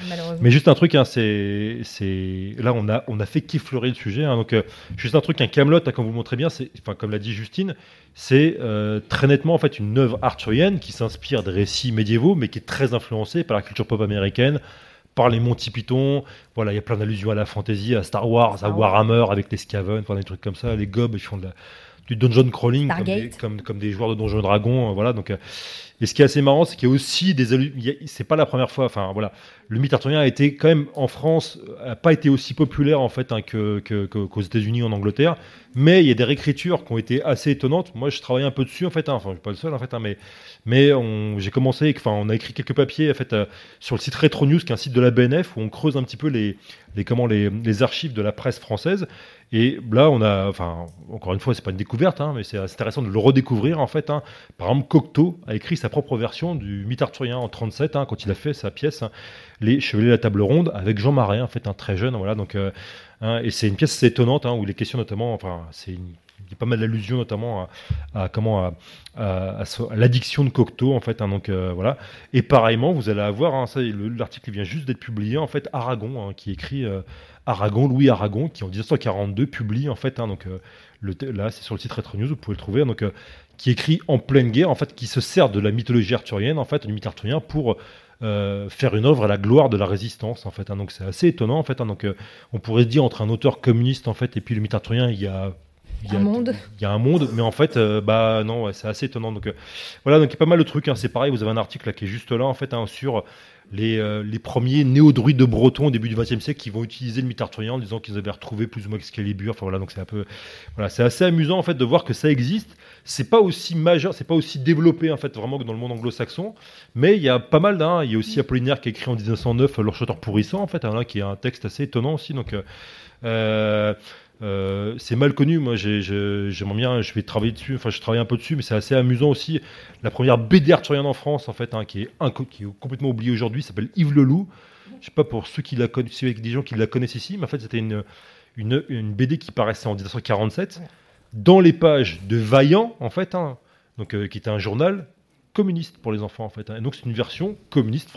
mais juste un truc, hein, c'est, c'est, là, on a, on a fait qu'effleurer le sujet. hein, donc, euh, juste un truc, un Camelot, comme vous montrez bien, c'est, enfin, comme l'a dit Justine, c'est très nettement en fait une œuvre arthurienne qui s'inspire des récits médiévaux, mais qui est très influencée par la culture pop américaine, par les Monty Python. Voilà, il y a plein d'allusions à la fantasy, à Star Wars, à Wars. Warhammer avec les Skaven, enfin, des trucs comme ça. Les gobs, ils font de la- du dungeon crawling comme des, comme, comme des joueurs de Donjons et Dragons. euh, voilà, donc. euh, et ce qui est assez marrant, c'est qu'il y a aussi des C'est pas la première fois. Enfin voilà, le mythe arthurien a été quand même en France, a pas été aussi populaire en fait hein, que, que- que- qu'aux États-Unis en Angleterre. Mais il y a des réécritures qui ont été assez étonnantes. Moi, je travaille un peu dessus en fait. hein. Enfin, je suis pas le seul en fait, hein, mais mais on- j'ai commencé. Enfin, on a écrit quelques papiers en fait euh, sur le site Retro News, qui est un site de la BNF où on creuse un petit peu les les comment les, les archives de la presse française. Et là, on a, enfin, encore une fois, c'est pas une découverte, hein, mais c'est intéressant de le redécouvrir en fait. hein. Par exemple, Cocteau a écrit sa propre version du mythe arthurien en 37, hein, quand il a fait sa pièce hein, Les Chevaliers de la Table Ronde avec Jean Marais, en fait, un très jeune, voilà. Donc, euh, hein, et c'est une pièce assez étonnante où les questions notamment, enfin, c'est il y a pas mal d'allusions notamment à, comment à, l'addiction de Cocteau en fait donc euh, voilà et pareillement vous allez avoir hein, l'article vient juste d'être publié en fait Aragon qui écrit euh, Aragon Louis Aragon qui en 1942 publie en fait hein, donc euh, le, là c'est sur le site Retro News vous pouvez le trouver donc euh, qui écrit en pleine guerre en fait qui se sert de la mythologie arthurienne en fait du mythe arthurien pour euh, faire une œuvre à la gloire de la résistance en fait hein. donc c'est assez étonnant en fait hein. donc on pourrait se dire entre un auteur communiste en fait et puis le mythe arthurien il y a il y a Un monde. il y a un monde, mais en fait, euh, bah non, ouais, c'est assez étonnant. Donc euh, voilà, donc il y a pas mal de trucs. hein. C'est pareil, vous avez un article là, qui est juste là en fait hein, sur les, euh, les premiers néo-druides de Breton au début du XXe siècle qui vont utiliser le mythe arthurien en disant qu'ils avaient retrouvé plus ou moins Excalibur. Enfin voilà, donc c'est un peu, voilà, c'est assez amusant en fait de voir que ça existe. C'est pas aussi majeur, c'est pas aussi développé en fait vraiment que dans le monde anglo-saxon, mais il y a pas mal d'un. Il y a aussi Apollinaire qui a écrit en 1909 L'Orchoteur pourrissant en fait, hein, là, qui est un texte assez étonnant aussi. Donc euh, euh, c'est mal connu, moi j'aimerais bien, je vais travailler dessus, enfin je travaille un peu dessus, mais c'est assez amusant aussi. La première BD arthurienne en France, en fait, hein, qui, est complètement oubliée aujourd'hui, s'appelle Yves le Loup. Je sais pas pour ceux qui la connaissent, des gens qui la connaissent ici, mais en fait c'était une, BD qui paraissait en 1947 dans les pages de Vaillant, en fait, hein, donc, euh, qui était un journal communiste pour les enfants, en fait. hein. Et donc c'est une version communiste,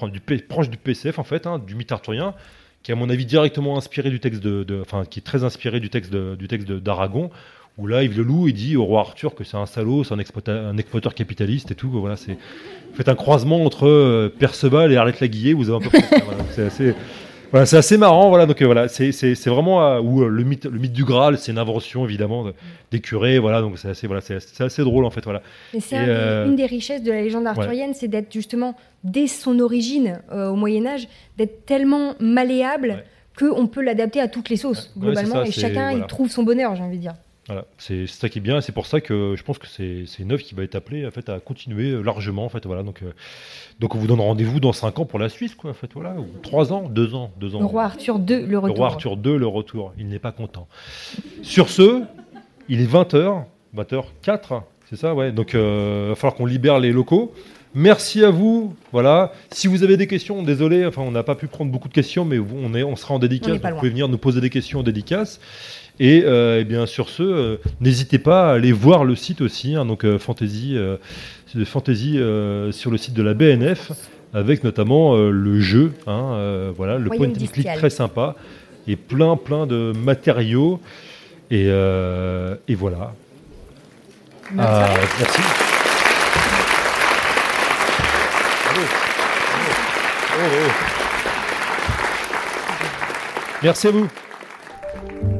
proche du PCF, en fait, du mythe arthurien, qui est à mon avis directement inspiré du texte de, de- enfin, qui est très inspiré du texte de- du texte d'Aragon, où là Yves le Loup il dit au roi Arthur que c'est un salaud, c'est un, un exploiteur capitaliste et tout. Voilà, c'est faites un croisement entre euh, Perceval et Arlette Laguillet, vous avez un peu. voilà, c'est assez. Voilà, c'est assez marrant, voilà. Donc euh, voilà, c'est c'est- c'est vraiment euh, où euh, le mythe, le mythe du Graal, c'est une invention évidemment de- des curés, voilà. Donc c'est assez, voilà, c'est c'est assez drôle en fait, voilà. Mais c'est Et, un des- euh, une des richesses de la légende arthurienne, c'est d'être justement, dès son origine euh, au Moyen Âge, d'être tellement malléable qu'on peut l'adapter à toutes les sauces, Ouais, globalement, c'est et ça, chacun c'est- voilà. trouve son bonheur, j'ai envie de dire. Voilà, c'est ça qui est bien, et c'est pour ça que je pense que c'est une œuvre qui va être appelée en fait, à continuer euh, largement. En fait, voilà, donc, euh, donc on vous donne rendez-vous dans 5 ans pour la Suisse, quoi, en fait, voilà, ou 3 ans, 2 ans, 2 ans. Le roi Arthur 2, le retour. Le roi Arthur 2, le retour. Il n'est pas content. Sur ce, il est 20h, 20h04, c'est ça, ouais. Donc euh, il va falloir qu'on libère les locaux. Merci à vous. Voilà. Si vous avez des questions, désolé, enfin on n'a pas pu prendre beaucoup de questions, mais on, est, on sera en dédicace. Vous pouvez venir nous poser des questions en dédicace. Et, euh, eh bien sur ce, euh, n'hésitez pas à aller voir le site aussi, hein, donc euh, Fantasy, euh, Fantasy euh, sur le site de la BNF, avec notamment euh, le jeu, hein, euh, voilà, le Royaume point and click très sympa et plein plein de matériaux et, euh, et voilà. Ah, merci. Oh. Merci à vous. Vous